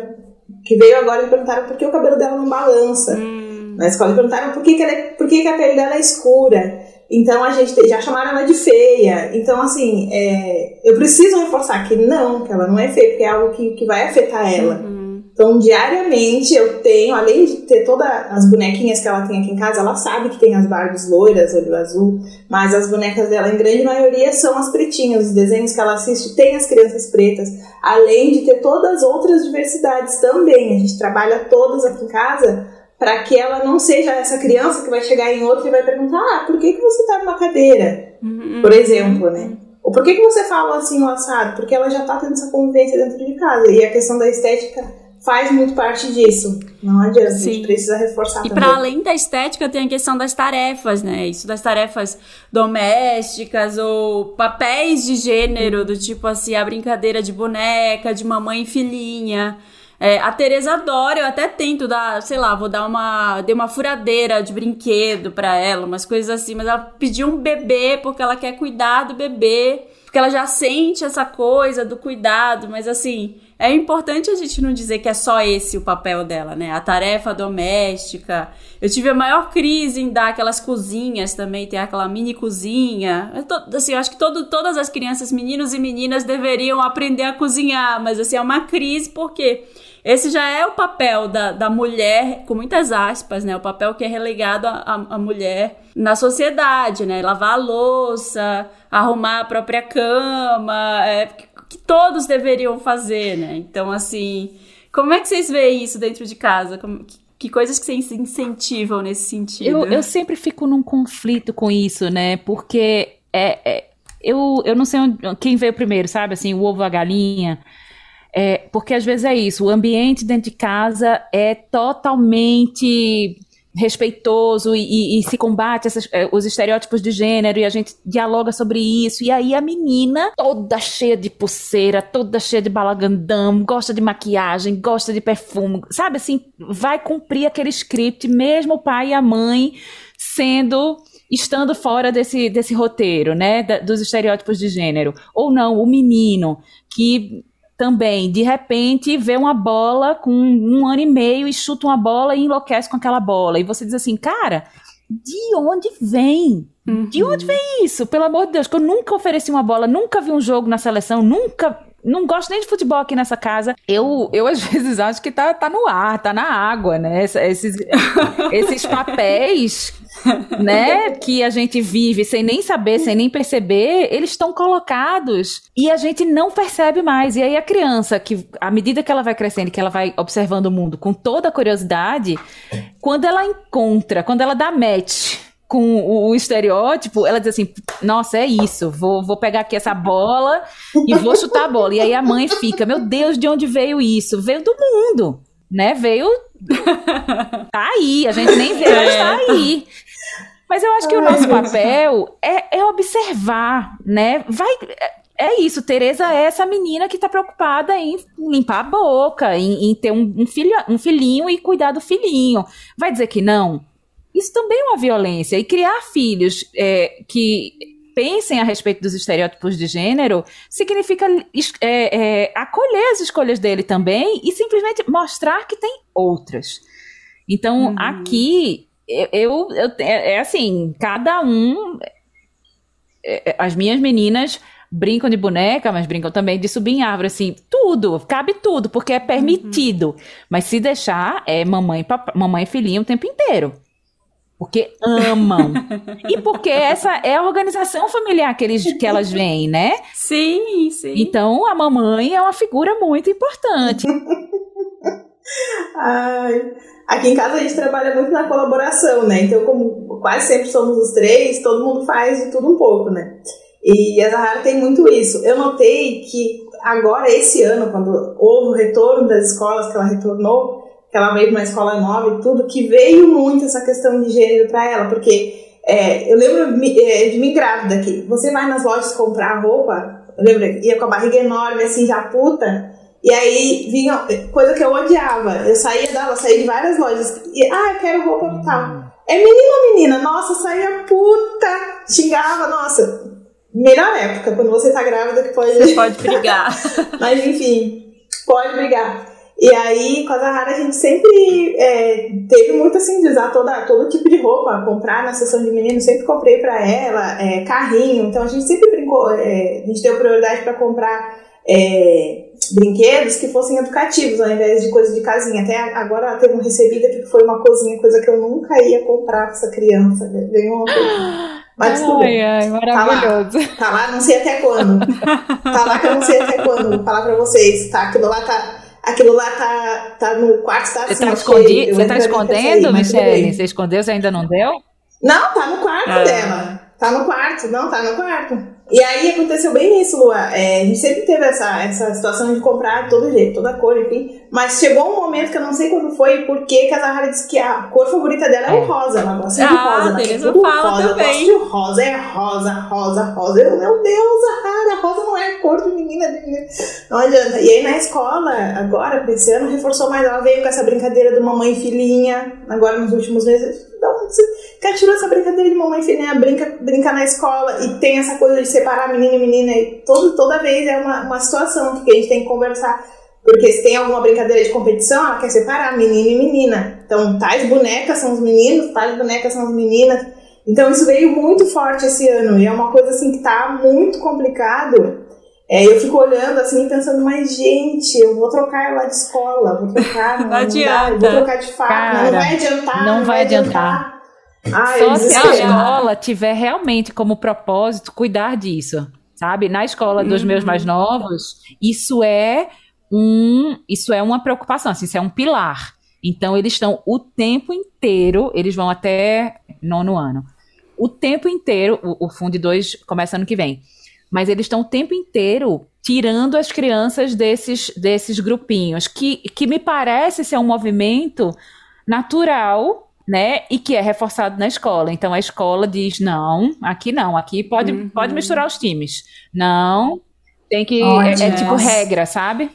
que veio agora e perguntaram por que o cabelo dela não balança. Hum. Na escola perguntaram por que, que, ela é, por que, que a pele dela é escura. Então a gente já chamaram ela de feia. Então, assim, é, eu preciso reforçar que não, que ela não é feia, porque é algo que, que vai afetar ela. Uhum. Então, diariamente eu tenho, além de ter todas as bonequinhas que ela tem aqui em casa, ela sabe que tem as Barbies loiras, olho azul, mas as bonecas dela, em grande maioria, são as pretinhas. Os desenhos que ela assiste tem as crianças pretas, além de ter todas as outras diversidades também. A gente trabalha todas aqui em casa para que ela não seja essa criança que vai chegar em outra e vai perguntar: ah, por que, que você está numa cadeira? Uhum. Por exemplo, né? Ou por que, que você fala assim no assado? Porque ela já está tendo essa convivência dentro de casa. E a questão da estética faz muito parte disso. Não adianta, Sim. a gente precisa reforçar E para além da estética, tem a questão das tarefas, né? Isso das tarefas domésticas ou papéis de gênero, do tipo assim, a brincadeira de boneca, de mamãe e filhinha. É, a Teresa adora, eu até tento dar, sei lá, vou dar uma. Dei uma furadeira de brinquedo pra ela, umas coisas assim, mas ela pediu um bebê porque ela quer cuidar do bebê, porque ela já sente essa coisa do cuidado, mas assim, é importante a gente não dizer que é só esse o papel dela, né? A tarefa doméstica. Eu tive a maior crise em dar aquelas cozinhas também, tem aquela mini cozinha. Eu tô, assim, eu acho que todo, todas as crianças, meninos e meninas, deveriam aprender a cozinhar, mas assim, é uma crise porque esse já é o papel da, da mulher, com muitas aspas, né? O papel que é relegado à mulher na sociedade, né? Lavar a louça, arrumar a própria cama, é, que todos deveriam fazer, né? Então, assim, como é que vocês veem isso dentro de casa? Como, que, que coisas que vocês incentivam nesse sentido? Eu, eu sempre fico num conflito com isso, né? Porque é, é eu, eu não sei onde, quem veio primeiro, sabe? Assim, o ovo, a galinha. É, porque às vezes é isso, o ambiente dentro de casa é totalmente respeitoso e, e, se combate essas, eh, os estereótipos de gênero e a gente dialoga sobre isso. E aí a menina, toda cheia de pulseira, toda cheia de balagandão, gosta de maquiagem, gosta de perfume, sabe assim, vai cumprir aquele script, mesmo o pai e a mãe sendo estando fora desse, desse roteiro, né, da, dos estereótipos de gênero. Ou não, o menino que também, de repente, vê uma bola com um ano e meio e chuta uma bola e enlouquece com aquela bola. E você diz assim, cara, de onde vem? Uhum. De onde vem isso? Pelo amor de Deus, que eu nunca ofereci uma bola, nunca vi um jogo na seleção, nunca não gosto nem de futebol aqui nessa casa. Eu, eu às vezes acho que tá, tá no ar, tá na água, né? Esses, esses papéis né, que a gente vive sem nem saber, sem nem perceber, eles estão colocados e a gente não percebe mais. E aí a criança, que à medida que ela vai crescendo, que ela vai observando o mundo com toda a curiosidade, quando ela encontra, quando ela dá match com o, estereótipo, ela diz assim: Nossa, é isso, vou, vou pegar aqui essa bola e vou chutar a bola. E aí a mãe fica: Meu Deus, de onde veio isso? Veio do mundo, né? Veio. tá aí, a gente nem vê, mas tá é. aí. Mas eu acho que o nosso papel é, é observar, né? Vai. É isso, Tereza é essa menina que tá preocupada em limpar a boca, em, em ter um, um, filho, um filhinho e cuidar do filhinho. Vai dizer que não? Isso também é uma violência. E criar filhos é, que pensem a respeito dos estereótipos de gênero significa é, é, acolher as escolhas dele também e simplesmente mostrar que tem outras. Então, uhum. aqui eu, eu, é, é, assim, cada um. É, é, as minhas meninas brincam de boneca, mas brincam também de subir em árvore, assim, tudo, cabe tudo, porque é permitido. Uhum. Mas se deixar, é mamãe, papai, mamãe e filhinho o tempo inteiro. Porque amam. e porque essa é a organização familiar que, eles, que elas veem, né? Sim, sim. Então a mamãe é uma figura muito importante. Ai. Aqui em casa a gente trabalha muito na colaboração, né? Então, como quase sempre somos os três, todo mundo faz de tudo um pouco, né? E a Zahara tem muito isso. Eu notei que agora, esse ano, quando houve o retorno das escolas, que ela retornou, que ela veio para uma escola nova e tudo, que veio muito essa questão de gênero para ela, porque é, eu lembro é, de mim grávida que você vai nas lojas comprar roupa, eu lembro, ia com a barriga enorme, assim, já puta, e aí vinha coisa que eu odiava. Eu saía dela, saía de várias lojas. E, ah, eu quero roupa tal. É menino ou menina? Nossa, saía puta, xingava, nossa. Melhor época, quando você tá grávida, que pode. Você pode brigar. Mas enfim, pode brigar. E aí, com a Zahara, a gente sempre é, teve muito assim de usar toda, todo tipo de roupa, comprar na seção de menino, sempre comprei para ela, é, carrinho. Então a gente sempre brincou, é, a gente deu prioridade para comprar é, brinquedos que fossem educativos, ao invés de coisa de casinha. Até agora teve um recebido que foi uma cozinha, coisa que eu nunca ia comprar pra essa criança. Veio uma coisa. Mas tudo ai, ai, maravilhoso. Tá lá, tá lá, não sei até quando. tá lá que eu não sei até quando. Vou falar pra vocês, tá? Aquilo lá tá. Aquilo lá tá, tá no quarto, tá assim. Tá escondi, você tá escondendo, Michelle? Você escondeu, você ainda não deu? Não, tá no quarto ah. dela. Tá no quarto, não, tá no quarto. E aí aconteceu bem isso, Lua. É, a gente sempre teve essa, essa situação de comprar todo jeito, toda cor, enfim. Mas chegou um momento que eu não sei quando foi, porque que a Zahara disse que a cor favorita dela é o rosa. Ela gosta ah, de rosa. Ela quer tudo fala rosa. Também. Eu gosto de rosa, é rosa, rosa, rosa. Eu, meu Deus, Zahara, rosa não é cor de menina, de menina. Não adianta. E aí na escola, agora, esse ano, reforçou mais. Ela veio com essa brincadeira do mamãe e filhinha, agora nos últimos meses. Então, você quer tirar essa brincadeira de mamãe e filhinha, brinca, brinca na escola e tem essa coisa de separar menino e menina. E todo, toda vez é uma, uma situação que a gente tem que conversar. Porque se tem alguma brincadeira de competição, ela quer separar menino e menina. Então, tais bonecas são os meninos, tais bonecas são as meninas. Então isso veio muito forte esse ano e é uma coisa assim que tá muito complicado. É, eu fico olhando assim pensando, mas gente, eu vou trocar ela de escola, vou trocar, não, não adianta. Dá, vou trocar de faca, não vai adiantar, não, não vai adiantar. adiantar. Só se a escola tiver realmente como propósito cuidar disso, sabe? Na escola dos meus mais uhum. novos, isso é um, isso é uma preocupação, assim, isso é um pilar. Então, eles estão o tempo inteiro, eles vão até nono ano. O tempo inteiro, o, o Fundo 2 começa ano que vem. Mas eles estão o tempo inteiro tirando as crianças desses, desses grupinhos, que, que me parece ser um movimento natural, né? E que é reforçado na escola. Então a escola diz: não, aqui não, aqui pode, uhum. pode misturar os times. Não, tem que. é, é tipo regra, sabe?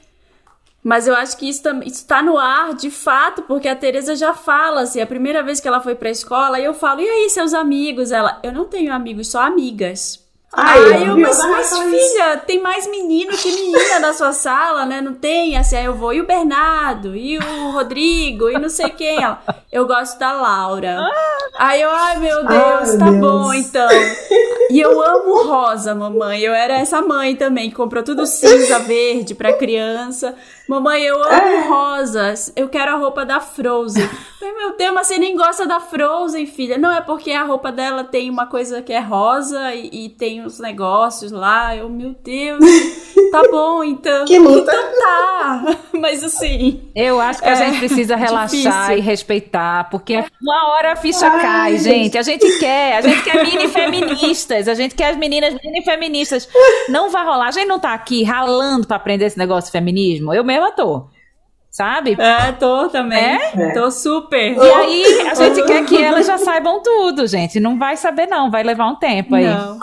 Mas eu acho que isso está no ar, de fato, porque a Tereza já fala, assim, a primeira vez que ela foi pra escola, eu falo, e aí, seus amigos? Ela, eu não tenho amigos, só amigas. Ai, Ai eu, mas, mas filha, tem mais menino que menina na sua sala, né? Não tem? Assim, aí eu vou, e o Bernardo, e o Rodrigo, e não sei quem. Ela, eu gosto da Laura. Aí eu, ai meu Deus, ai, tá Deus. bom então. E eu amo rosa, mamãe. Eu era essa mãe também, que comprou tudo cinza, verde pra criança. Mamãe, eu amo é. rosas. Eu quero a roupa da Frozen. Falei, meu Deus, mas você nem gosta da Frozen, filha. Não, é porque a roupa dela tem uma coisa que é rosa e, e tem uns negócios lá. Eu, meu Deus. Tá bom, então. Que luta. Então tá. Mas assim. Eu acho que a gente precisa relaxar difícil. e respeitar, porque uma hora a ficha Ai, cai, gente. A gente quer, a gente quer mini feministas, a gente quer as meninas mini feministas. Não vai rolar. A gente não tá aqui ralando para aprender esse negócio de feminismo. Eu mesma tô sabe? É, tô também. É? Tô super. E aí, a gente quer que elas já saibam tudo, gente. Não vai saber, não. Vai levar um tempo aí. Não.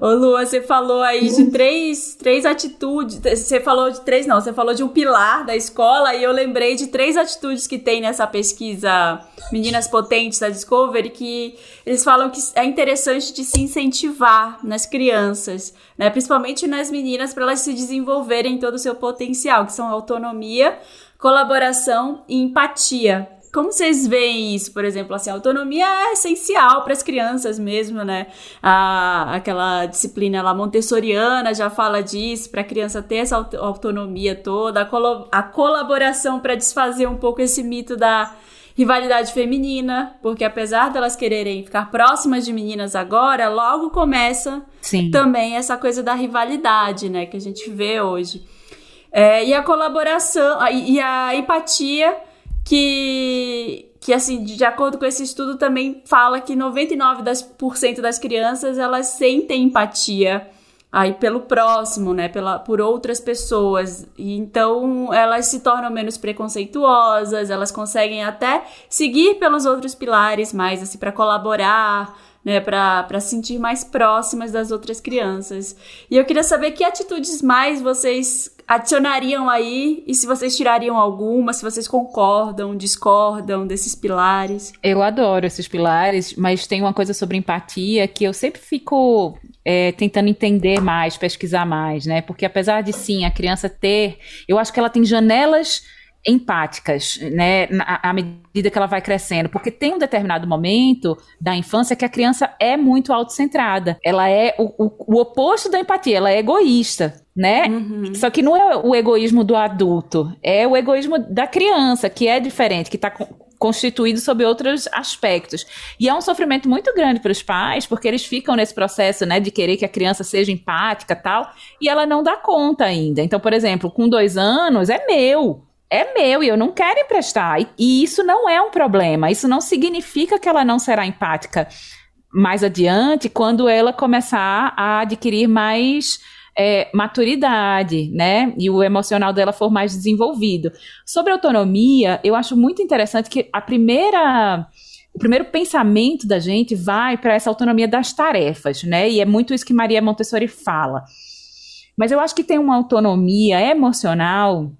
Ô, Lua, você falou aí de três, três atitudes. Você falou de três, não, você falou de um pilar da escola e eu lembrei de três atitudes que tem nessa pesquisa Meninas Potentes da Discovery que eles falam que é interessante de se incentivar nas crianças, né? Principalmente nas meninas, para elas se desenvolverem todo o seu potencial, que são autonomia, colaboração e empatia. Como vocês veem isso, por exemplo, assim, a autonomia é essencial para as crianças mesmo, né? A, aquela disciplina lá montessoriana já fala disso, para a criança ter essa autonomia toda, a, colo a colaboração para desfazer um pouco esse mito da rivalidade feminina, porque apesar delas quererem ficar próximas de meninas agora, logo começa Sim. também essa coisa da rivalidade, né, que a gente vê hoje. É, e a colaboração, e a empatia que, que assim, de acordo com esse estudo também fala que 99% das, crianças elas sentem empatia aí pelo próximo, né, pela, por outras pessoas. E então elas se tornam menos preconceituosas, elas conseguem até seguir pelos outros pilares mais assim para colaborar, né, para sentir mais próximas das outras crianças. E eu queria saber que atitudes mais vocês adicionariam aí e se vocês tirariam alguma, se vocês concordam, discordam desses pilares. Eu adoro esses pilares, mas tem uma coisa sobre empatia que eu sempre fico é, tentando entender mais, pesquisar mais, né? Porque apesar de sim a criança ter, eu acho que ela tem janelas empáticas, né, à medida que ela vai crescendo, porque tem um determinado momento da infância que a criança é muito autocentrada, ela é o, o, o oposto da empatia, ela é egoísta, né? Uhum. Só que não é o egoísmo do adulto, é o egoísmo da criança, que é diferente, que está constituído sob outros aspectos. E é um sofrimento muito grande para os pais, porque eles ficam nesse processo, né, de querer que a criança seja empática tal, e ela não dá conta ainda. Então, por exemplo, com dois anos, é meu é meu e eu não quero emprestar. E, e, isso não é um problema. Isso não significa que ela não será empática mais adiante quando ela começar a adquirir mais é, maturidade, né? E o emocional dela for mais desenvolvido. Sobre autonomia, eu acho muito interessante que a primeira o primeiro pensamento da gente vai para essa autonomia das tarefas, né? E é muito isso que Maria Montessori fala. Mas eu acho que tem uma autonomia emocional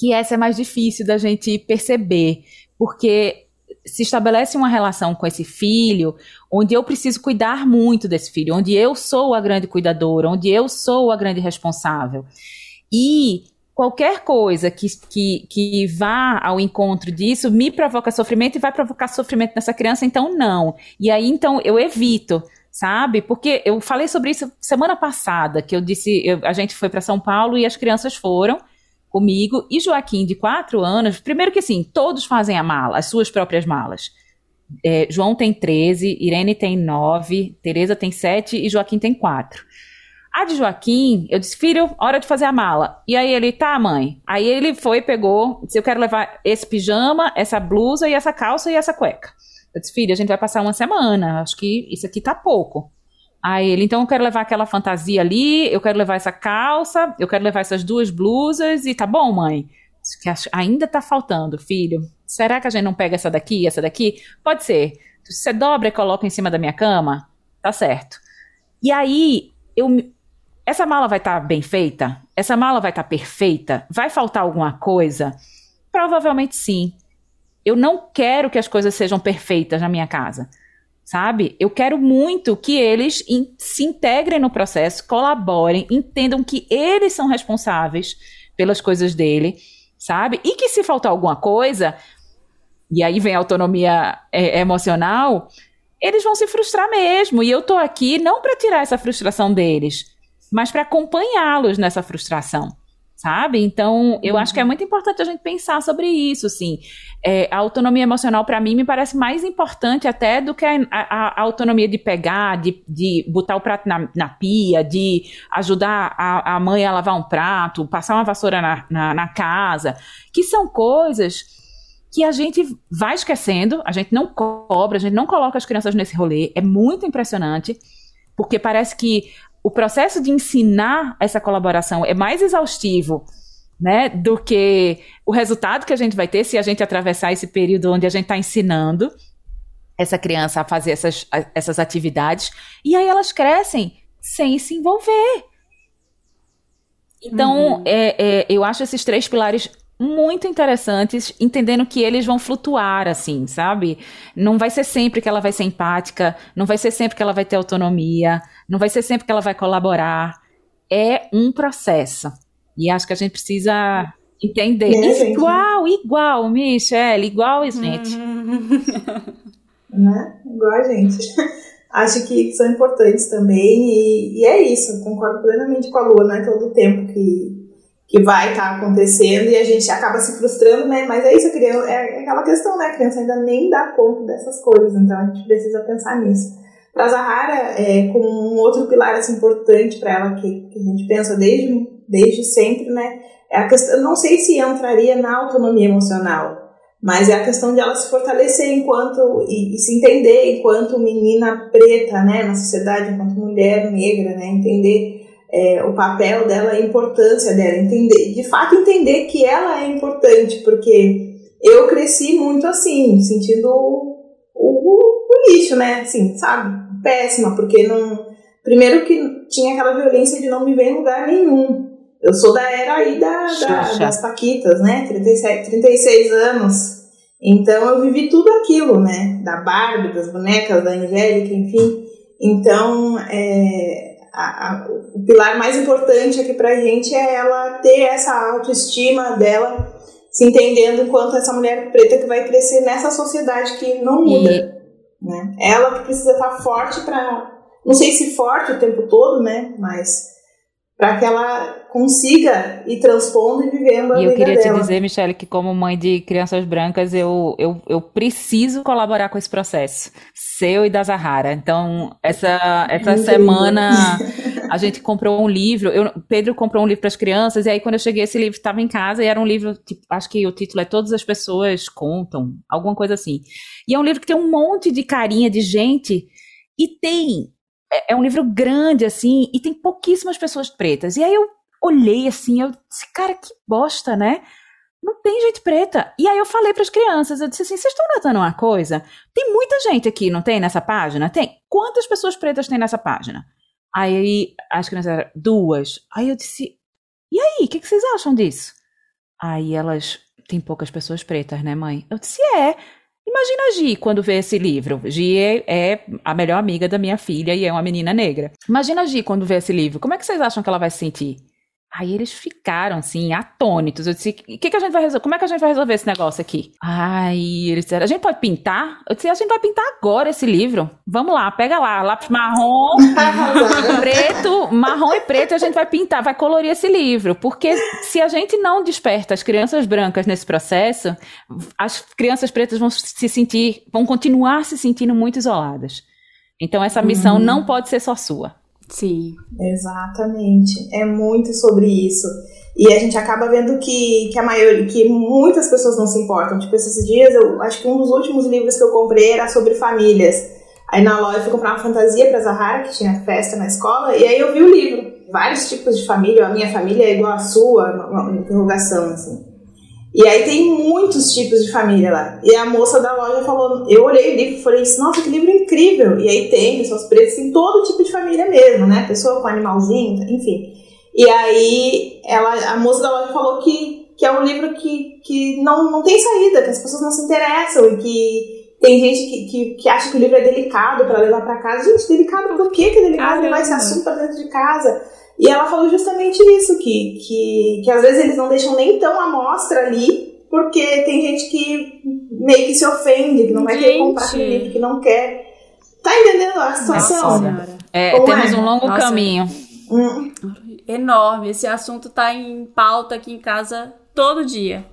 que essa é mais difícil da gente perceber, porque se estabelece uma relação com esse filho, onde eu preciso cuidar muito desse filho, onde eu sou a grande cuidadora, onde eu sou a grande responsável. E qualquer coisa que, que, que vá ao encontro disso me provoca sofrimento e vai provocar sofrimento nessa criança, então não. E aí, então, eu evito sabe? Porque eu falei sobre isso semana passada, que eu disse, eu, a gente foi para São Paulo e as crianças foram comigo e Joaquim de quatro anos. Primeiro que assim, todos fazem a mala, as suas próprias malas. É, João tem 13, Irene tem 9, Tereza tem 7 e Joaquim tem 4. A de Joaquim, eu disse, filho, hora de fazer a mala. E aí ele, tá, mãe. Aí ele foi, pegou, disse, eu quero levar esse pijama, essa blusa e essa calça e essa cueca. Eu disse, filho, a gente vai passar uma semana, acho que isso aqui tá pouco. Aí ele, então eu quero levar aquela fantasia ali, eu quero levar essa calça, eu quero levar essas duas blusas e tá bom, mãe? Que ainda tá faltando, filho. Será que a gente não pega essa daqui, essa daqui? Pode ser. Você dobra e coloca em cima da minha cama? Tá certo. E aí, eu essa mala vai estar tá bem feita? Essa mala vai estar tá perfeita? Vai faltar alguma coisa? Provavelmente sim. Eu não quero que as coisas sejam perfeitas na minha casa, sabe? Eu quero muito que eles in se integrem no processo, colaborem, entendam que eles são responsáveis pelas coisas dele, sabe? E que se faltar alguma coisa, e aí vem a autonomia é, emocional, eles vão se frustrar mesmo. E eu tô aqui não para tirar essa frustração deles, mas para acompanhá-los nessa frustração, sabe? Então, eu acho que é muito importante a gente pensar sobre isso, assim. É, a autonomia emocional, para mim, me parece mais importante até do que a, a, a autonomia de pegar, de, de botar o prato na, na pia, de ajudar a, a, mãe a lavar um prato, passar uma vassoura na, na, na casa, que são coisas que a gente vai esquecendo, a gente não cobra, a gente não coloca as crianças nesse rolê, é muito impressionante, porque parece que o processo de ensinar essa colaboração é mais exaustivo né, do que o resultado que a gente vai ter se a gente atravessar esse período onde a gente está ensinando essa criança a fazer essas, essas atividades, e aí elas crescem sem se envolver. Então, uhum. é, é, eu acho esses três pilares muito interessantes, entendendo que eles vão flutuar, assim, sabe? Não vai ser sempre que ela vai ser empática, não vai ser sempre que ela vai ter autonomia, não vai ser sempre que ela vai colaborar. É um processo. E acho que a gente precisa entender. É, igual, gente. igual, Michelle, igual a gente. né? Igual a gente. acho que são importantes também, e, e é isso, concordo plenamente com a Lua, não é todo o tempo que que vai estar tá acontecendo e a gente acaba se frustrando, né? Mas é isso, criança, é aquela questão, né? A criança ainda nem dá conta dessas coisas, então a gente precisa pensar nisso. Para Zahara, é, com um outro pilar assim, importante para ela que, que a gente pensa desde, desde sempre, né? É a questão, não sei se entraria na autonomia emocional, mas é a questão de ela se fortalecer enquanto e, e, se entender enquanto menina preta, né, na sociedade, enquanto mulher negra, né, entender é, o papel dela, a importância dela, entender, de fato entender que ela é importante, porque eu cresci muito assim, sentindo o, o, o lixo, né? Assim, sabe? Péssima, porque não. Primeiro que tinha aquela violência de não me ver em lugar nenhum. Eu sou da era aí da, da das Paquitas, né? 37, 36 anos. Então eu vivi tudo aquilo, né? Da Barbie, das bonecas, da Angélica, enfim. Então, é, a, a, o pilar mais importante aqui pra gente é ela ter essa autoestima dela, se entendendo enquanto essa mulher preta que vai crescer nessa sociedade que não muda. E... Né? Ela que precisa estar forte para. Não sei se forte o tempo todo, né? Mas para que ela consiga ir transpondo e vivendo a e vida eu queria dela. te dizer, Michelle, que como mãe de crianças brancas, eu, eu, eu preciso colaborar com esse processo, seu e da Zahara. Então, essa, essa semana a gente comprou um livro, eu, Pedro comprou um livro para as crianças, e aí quando eu cheguei, esse livro estava em casa, e era um livro, tipo, acho que o título é Todas as Pessoas Contam, alguma coisa assim. E é um livro que tem um monte de carinha de gente, e tem é, é um livro grande, assim, e tem pouquíssimas pessoas pretas. E aí eu olhei assim, eu disse, cara, que bosta, né? não tem gente preta. E aí eu falei para as crianças, eu disse assim, vocês estão notando uma coisa? Tem muita gente aqui, não tem, nessa página? Tem. Quantas pessoas pretas tem nessa página? Aí as crianças eram duas. Aí eu disse, e aí, o que, que vocês acham disso? Aí elas, tem poucas pessoas pretas, né, mãe? Eu disse, é. Imagina a Gi quando vê esse livro. Gi é, é, a melhor amiga da minha filha e é uma menina negra. Imagina a Gi quando vê esse livro. Como é que vocês acham que ela vai se sentir? Aí eles ficaram assim, atônitos. Eu disse: que, que a gente vai resolver? Como é que a gente vai resolver esse negócio aqui? Aí eles disseram: a gente pode pintar? Eu disse: a gente vai pintar agora esse livro. Vamos lá, pega lá, lápis marrom, preto, marrom e preto, e a gente vai pintar, vai colorir esse livro. Porque se a gente não desperta as crianças brancas nesse processo, as crianças pretas vão se sentir, vão continuar se sentindo muito isoladas. Então essa missão uhum. não pode ser só sua. Sim. Exatamente. É muito sobre isso. E a gente acaba vendo que, que a maioria, que muitas pessoas não se importam. Tipo, esses dias, eu acho que um dos últimos livros que eu comprei era sobre famílias. Aí na loja eu fui comprar uma fantasia pra Zahara, que tinha festa na escola, e aí eu vi o livro. Vários tipos de família, a minha família é igual à sua, uma interrogação, assim. E aí tem muitos tipos de família lá. E a moça da loja falou, eu olhei o livro e falei assim, nossa, que livro incrível. E aí tem pessoas pretas, tem todo tipo de família mesmo, né? Pessoa com animalzinho, enfim. E aí ela, a moça da loja falou que, que é um livro que, que não, não tem saída, que as pessoas não se interessam e que tem gente que, que, que acha que o livro é delicado para levar para casa. Gente, delicado por que, que é delicado levar esse assunto pra dentro de casa? E ela falou justamente isso, que, que, que às vezes eles não deixam nem tão a mostra ali, porque tem gente que meio que se ofende, que não vai gente. querer comprar aquele livro, que não quer. Tá entendendo a situação? Nossa, é, temos é? um longo Nossa. caminho. Hum. Enorme. Esse assunto tá em pauta aqui em casa todo dia.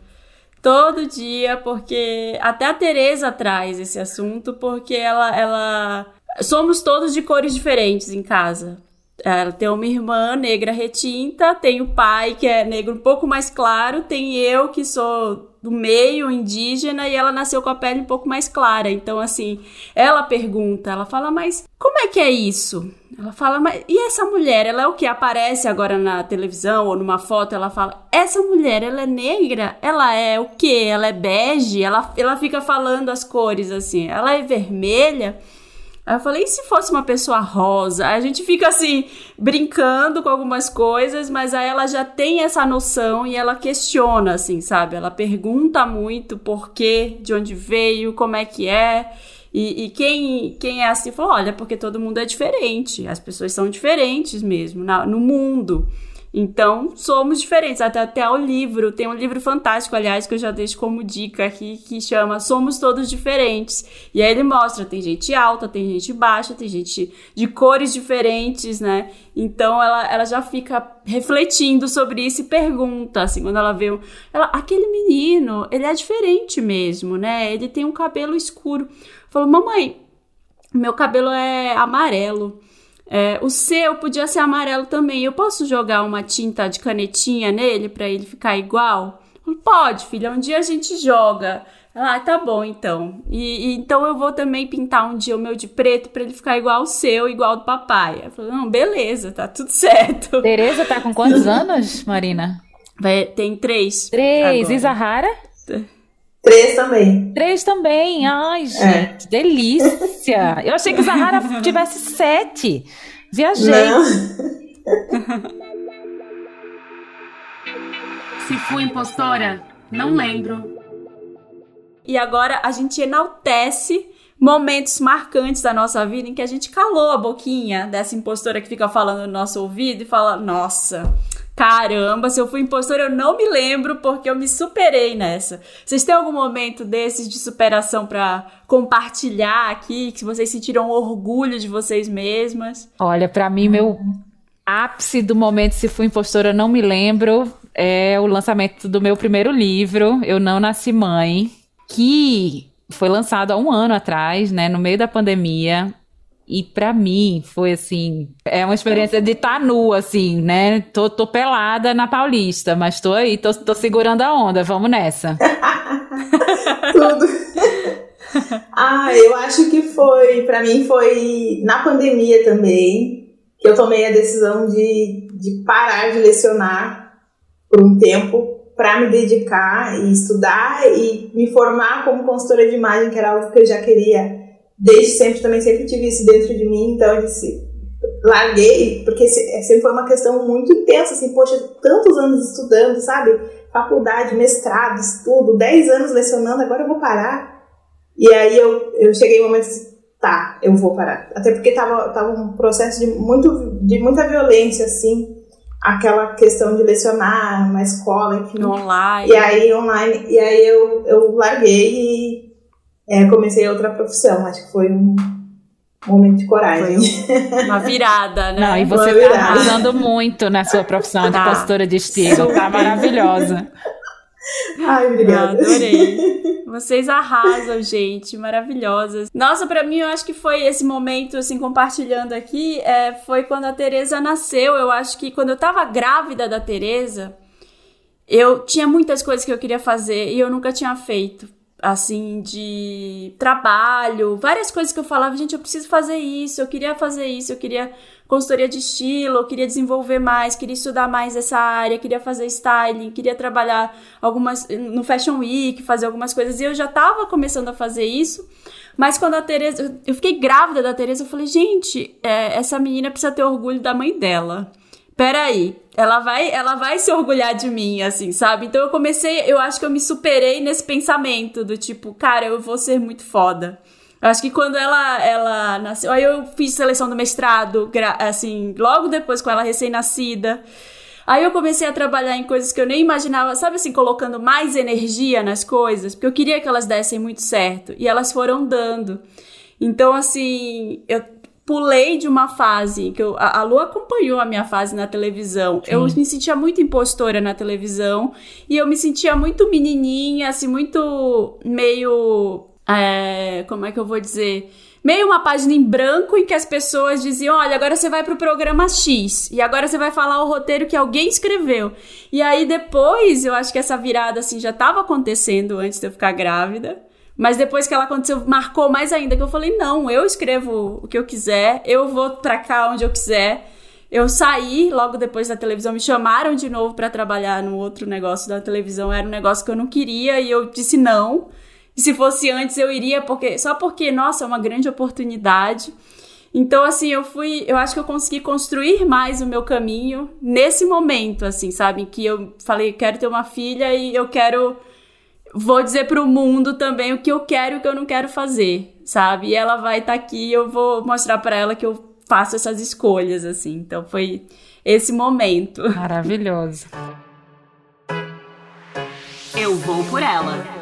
Todo dia, porque até a Tereza traz esse assunto, porque ela, ela. Somos todos de cores diferentes em casa. Ela tem uma irmã negra retinta, tem o pai que é negro um pouco mais claro, tem eu que sou do meio indígena e ela nasceu com a pele um pouco mais clara. Então, assim, ela pergunta, ela fala, mas como é que é isso? Ela fala, mas e essa mulher? Ela é o que aparece agora na televisão ou numa foto? Ela fala, essa mulher, ela é negra? Ela é o quê? Ela é bege? Ela, ela fica falando as cores assim, ela é vermelha? Aí eu falei, e se fosse uma pessoa rosa? Aí a gente fica assim, brincando com algumas coisas, mas aí ela já tem essa noção e ela questiona, assim, sabe? Ela pergunta muito por quê, de onde veio, como é que é. E, e, quem, quem é assim falou: olha, porque todo mundo é diferente, as pessoas são diferentes mesmo na, no mundo. Então, somos diferentes. Até, até o livro, tem um livro fantástico, aliás, que eu já deixo como dica aqui, que chama Somos Todos Diferentes. E aí ele mostra: tem gente alta, tem gente baixa, tem gente de cores diferentes, né? Então ela, ela já fica refletindo sobre isso e pergunta, assim, quando ela vê. Ela, aquele menino, ele é diferente mesmo, né? Ele tem um cabelo escuro. Falou, mamãe, meu cabelo é amarelo. É, o seu podia ser amarelo também. Eu posso jogar uma tinta de canetinha nele para ele ficar igual? Pode, filha. Um dia a gente joga. Ah, tá bom então. E, e, então eu vou também pintar um dia o meu de preto para ele ficar igual ao seu, igual ao do papai. Eu falei, não, beleza, tá tudo certo. Tereza tá com quantos anos, Marina? Vai, tem três. Três. Agora. E Zahara? Três também. Três também. Ai, é. gente, é. delícia. Eu achei que Zahara tivesse sete. Viajei. Não. Se fui impostora, não lembro. E agora a gente enaltece momentos marcantes da nossa vida em que a gente calou a boquinha dessa impostora que fica falando no nosso ouvido e fala: Nossa, caramba, se eu fui impostora, eu não me lembro porque eu me superei nessa. Vocês têm algum momento desses de superação para compartilhar aqui, que vocês sentiram orgulho de vocês mesmas? Olha, para mim, meu ápice do momento se fui impostora, eu não me lembro, é o lançamento do meu primeiro livro, Eu Não Nasci Mãe, que foi lançado há um ano atrás, né, no meio da pandemia. E para mim foi assim, é uma experiência de estar tá assim, né? Tô, tô pelada na Paulista, mas tô aí, tô, tô segurando a onda, vamos nessa. Tudo. ah, eu acho que foi, para mim foi na pandemia também, que eu tomei a decisão de, de parar de lecionar por um tempo para me dedicar e estudar e me formar como consultora de imagem, que era algo que eu já queria desde sempre, também sempre tive isso dentro de mim, então eu disse, larguei, porque é, sempre foi uma questão muito intensa, assim, poxa, tantos anos estudando, sabe? Faculdade, mestrado, estudo, 10 anos lecionando, agora eu vou parar. E aí eu, eu cheguei um momento tá, eu vou parar. Até porque tava, tava um processo de, muito, de muita violência, assim, aquela questão de lecionar na escola, enfim. Online. E aí, online, e aí eu, eu larguei e é, comecei outra profissão. Acho que foi um momento de coragem. Foi uma virada, né? Não, e você tá arrasando muito na sua profissão de tá. consultora de estilo. Tá maravilhosa. Ai, obrigada. adorei. Vocês arrasam, gente, maravilhosas. Nossa, para mim eu acho que foi esse momento assim compartilhando aqui, é, foi quando a Teresa nasceu. Eu acho que quando eu tava grávida da Teresa, eu tinha muitas coisas que eu queria fazer e eu nunca tinha feito assim, de trabalho, várias coisas que eu falava, gente, eu preciso fazer isso, eu queria fazer isso, eu queria consultoria de estilo, eu queria desenvolver mais, queria estudar mais essa área, queria fazer styling, queria trabalhar algumas no Fashion Week, fazer algumas coisas, e eu já tava começando a fazer isso. Mas quando a Tereza, eu fiquei grávida da Tereza, eu falei, gente, é, essa menina precisa ter orgulho da mãe dela peraí, ela vai, ela vai se orgulhar de mim, assim, sabe? Então eu comecei, eu acho que eu me superei nesse pensamento do tipo, cara, eu vou ser muito foda. Eu acho que quando ela, ela nasceu, aí eu fiz seleção do mestrado, assim, logo depois com ela recém-nascida. Aí eu comecei a trabalhar em coisas que eu nem imaginava, sabe assim, colocando mais energia nas coisas, porque eu queria que elas dessem muito certo, e elas foram dando. Então, assim, eu pulei de uma fase que eu, a, a Lu acompanhou a minha fase na televisão. Sim. Eu me sentia muito impostora na televisão e eu me sentia muito menininha, assim, muito meio. É, como é que eu vou dizer? Meio uma página em branco em que as pessoas diziam: olha, agora você vai pro programa X e agora você vai falar o roteiro que alguém escreveu. E aí depois, eu acho que essa virada assim já estava acontecendo antes de eu ficar grávida. Mas depois que ela aconteceu, marcou mais ainda, que eu falei, não, eu escrevo o que eu quiser, eu vou pra cá onde eu quiser. Eu saí logo depois da televisão, me chamaram de novo para trabalhar no outro negócio da televisão, era um negócio que eu não queria e eu disse não. E se fosse antes eu iria porque só porque, nossa, é uma grande oportunidade. Então, assim, eu fui. Eu acho que eu consegui construir mais o meu caminho nesse momento, assim, sabe? Que eu falei, quero ter uma filha e eu quero vou dizer pro mundo também o que eu quero e o que eu não quero fazer, sabe? E ela vai estar tá aqui e eu vou mostrar para ela que eu faço essas escolhas, assim. Então foi esse momento. Maravilhoso. Eu vou por ela.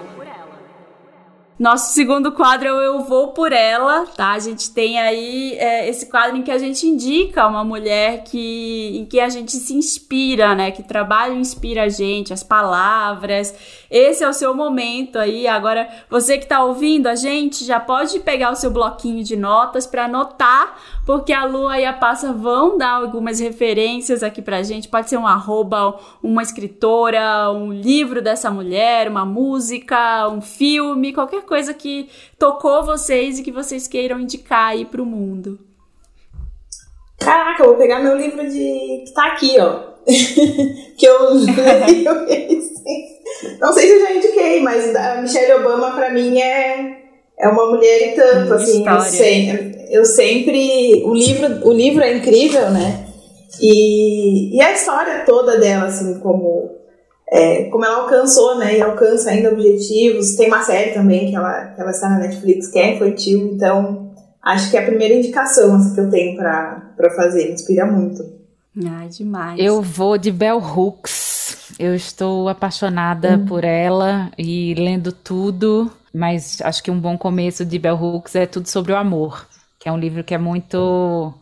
Nosso segundo quadro é o Eu Vou Por Ela, tá? A gente tem aí é, esse quadro em que a gente indica uma mulher que, em que a gente se inspira, né? Que trabalho inspira a gente, as palavras. Esse é o seu momento aí. Agora, você que tá ouvindo a gente, já pode pegar o seu bloquinho de notas para anotar, porque a Lua e a Passa vão dar algumas referências aqui pra gente. Pode ser um arroba, uma escritora, um livro dessa mulher, uma música, um filme, qualquer coisa que tocou vocês e que vocês queiram indicar aí pro mundo. Caraca, eu vou pegar meu livro de. que tá aqui, ó. que eu leio esse. Mas a Michelle Obama, pra mim, é, é uma mulher e tanto, assim. Eu, sei, eu sempre. O livro, o livro é incrível, né? E, e a história toda dela, assim, como é, como ela alcançou, né, e alcança ainda objetivos. Tem uma série também que ela, que ela está na Netflix, que é infantil, então acho que é a primeira indicação assim, que eu tenho para fazer, me inspira muito. Ai, demais. Eu vou de Bell Hooks. Eu estou apaixonada hum. por ela e lendo tudo, mas acho que um bom começo de Bell Hooks é tudo sobre o amor, que é um livro que é muito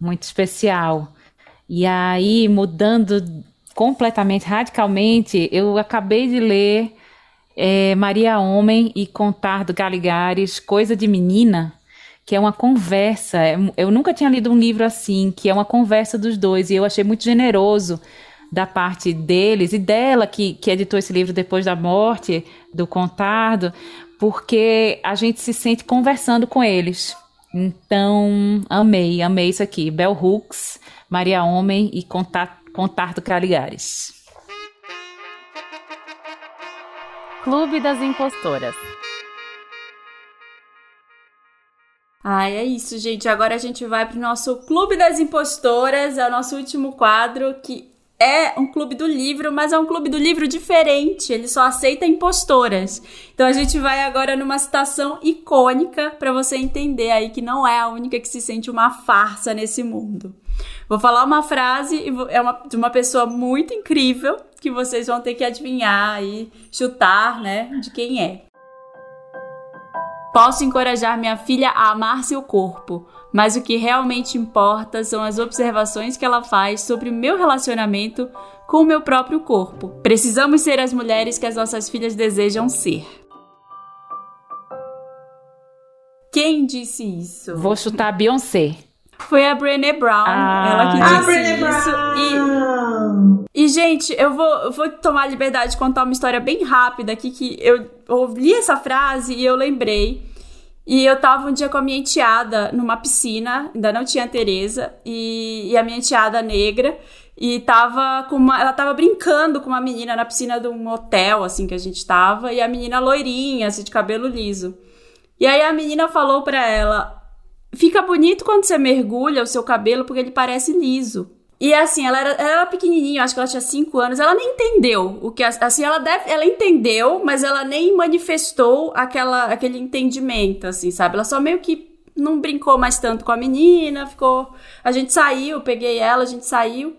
muito especial. E aí, mudando completamente, radicalmente, eu acabei de ler é, Maria Homem e Contar do Galigares, Coisa de Menina, que é uma conversa. Eu nunca tinha lido um livro assim, que é uma conversa dos dois, e eu achei muito generoso da parte deles e dela, que, que editou esse livro depois da morte do Contardo, porque a gente se sente conversando com eles. Então, amei, amei isso aqui. Bell Hooks, Maria Homem e Contar Contar do Caligares. Clube das Impostoras. Ai, é isso, gente. Agora a gente vai pro nosso Clube das Impostoras, é o nosso último quadro, que é um clube do livro, mas é um clube do livro diferente. Ele só aceita impostoras. Então a gente vai agora numa citação icônica para você entender aí que não é a única que se sente uma farsa nesse mundo. Vou falar uma frase é uma, de uma pessoa muito incrível que vocês vão ter que adivinhar e chutar, né, de quem é. Posso encorajar minha filha a amar seu corpo, mas o que realmente importa são as observações que ela faz sobre o meu relacionamento com o meu próprio corpo. Precisamos ser as mulheres que as nossas filhas desejam ser. Quem disse isso? Vou chutar a Beyoncé. Foi a Brené Brown, ah, ela que disse isso. Brown. E, e, gente, eu vou, eu vou tomar a liberdade de contar uma história bem rápida aqui, que eu ouvi essa frase e eu lembrei. E eu tava um dia com a minha enteada numa piscina, ainda não tinha Tereza, e, e a minha enteada negra, e tava com uma, ela tava brincando com uma menina na piscina de um hotel, assim, que a gente tava, e a menina loirinha, assim, de cabelo liso. E aí a menina falou pra ela, Fica bonito quando você mergulha o seu cabelo porque ele parece liso. E assim, ela era, ela era pequenininha, acho que ela tinha 5 anos, ela nem entendeu o que assim, ela deve, ela entendeu, mas ela nem manifestou aquela aquele entendimento assim, sabe? Ela só meio que não brincou mais tanto com a menina, ficou, a gente saiu, peguei ela, a gente saiu.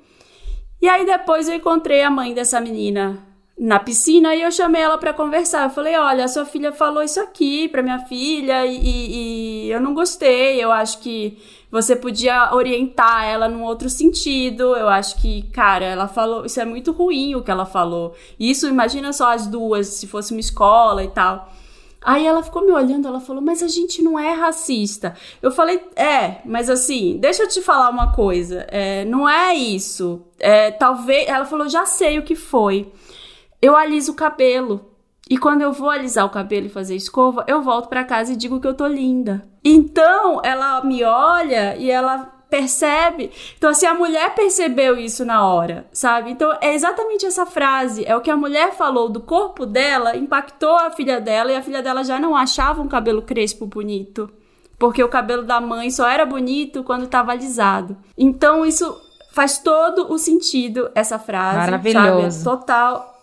E aí depois eu encontrei a mãe dessa menina na piscina e eu chamei ela para conversar. Eu falei: Olha, a sua filha falou isso aqui para minha filha e, e, eu não gostei. Eu acho que você podia orientar ela num outro sentido. Eu acho que, cara, ela falou. Isso é muito ruim o que ela falou. Isso, imagina só as duas, se fosse uma escola e tal. Aí ela ficou me olhando, ela falou: Mas a gente não é racista. Eu falei: É, mas assim, deixa eu te falar uma coisa. É, não é isso. É, talvez. Ela falou: Já sei o que foi eu aliso o cabelo. E quando eu vou alisar o cabelo e fazer escova, eu volto para casa e digo que eu tô linda. Então, ela me olha e ela percebe. Então, assim, a mulher percebeu isso na hora, sabe? Então, é exatamente essa frase. É o que a mulher falou do corpo dela, impactou a filha dela e a filha dela já não achava um cabelo crespo bonito. Porque o cabelo da mãe só era bonito quando estava alisado. Então, isso faz todo o sentido, essa frase. Maravilhoso. Sabe? Total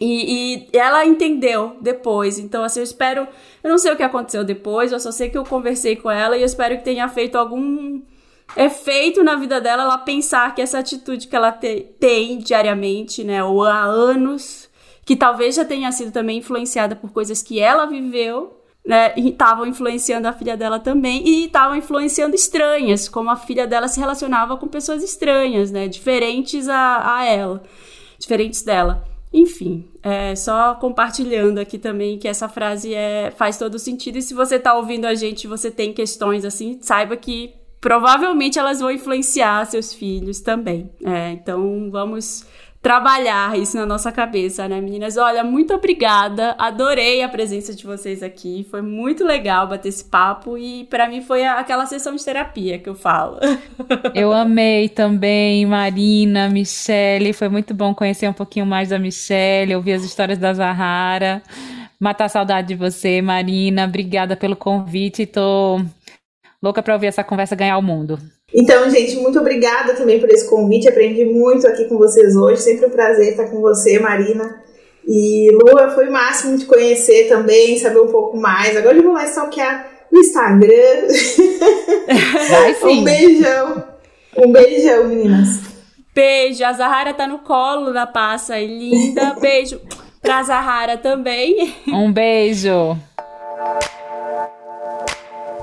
e, e, ela entendeu depois. Então, assim, eu espero. Eu não sei o que aconteceu depois, eu só sei que eu conversei com ela e eu espero que tenha feito algum efeito na vida dela ela pensar que essa atitude que ela te, tem diariamente, né, ou há anos, que talvez já tenha sido também influenciada por coisas que ela viveu, né, e estavam influenciando a filha dela também, e estavam influenciando estranhas, como a filha dela se relacionava com pessoas estranhas, né, diferentes a, a ela, diferentes dela. Enfim, é, só compartilhando aqui também que essa frase é, faz todo sentido. E se você está ouvindo a gente você tem questões assim, saiba que provavelmente elas vão influenciar seus filhos também. É, então vamos trabalhar isso na nossa cabeça, né, meninas? Olha, muito obrigada. Adorei a presença de vocês aqui. Foi muito legal bater esse papo e para mim foi aquela sessão de terapia que eu falo. Eu amei também, Marina, Michele. Foi muito bom conhecer um pouquinho mais da Michele, ouvir as histórias da Zahara. Matar a saudade de você, Marina. Obrigada pelo convite. Tô louca para ouvir essa conversa ganhar o mundo. Então, gente, muito obrigada também por esse convite. Aprendi muito aqui com vocês hoje. Sempre um prazer estar com você, Marina. E Lua, foi o máximo de conhecer também, saber um pouco mais. Agora eu vou lá stalkear no Instagram. Vai sim. um beijão. Um beijão, meninas. Beijo. A Zahara tá no colo da passa aí, linda. Beijo pra Zahara também. Um beijo.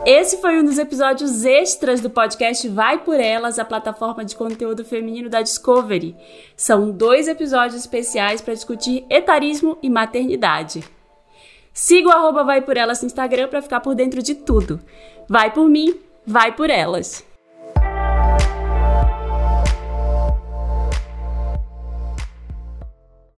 Esse foi um dos episódios extras do podcast Vai Por Elas, a plataforma de conteúdo feminino da Discovery. São dois episódios especiais para discutir etarismo e maternidade. Siga o arroba Vai Por Elas no Instagram para ficar por dentro de tudo. Vai por mim, vai por elas.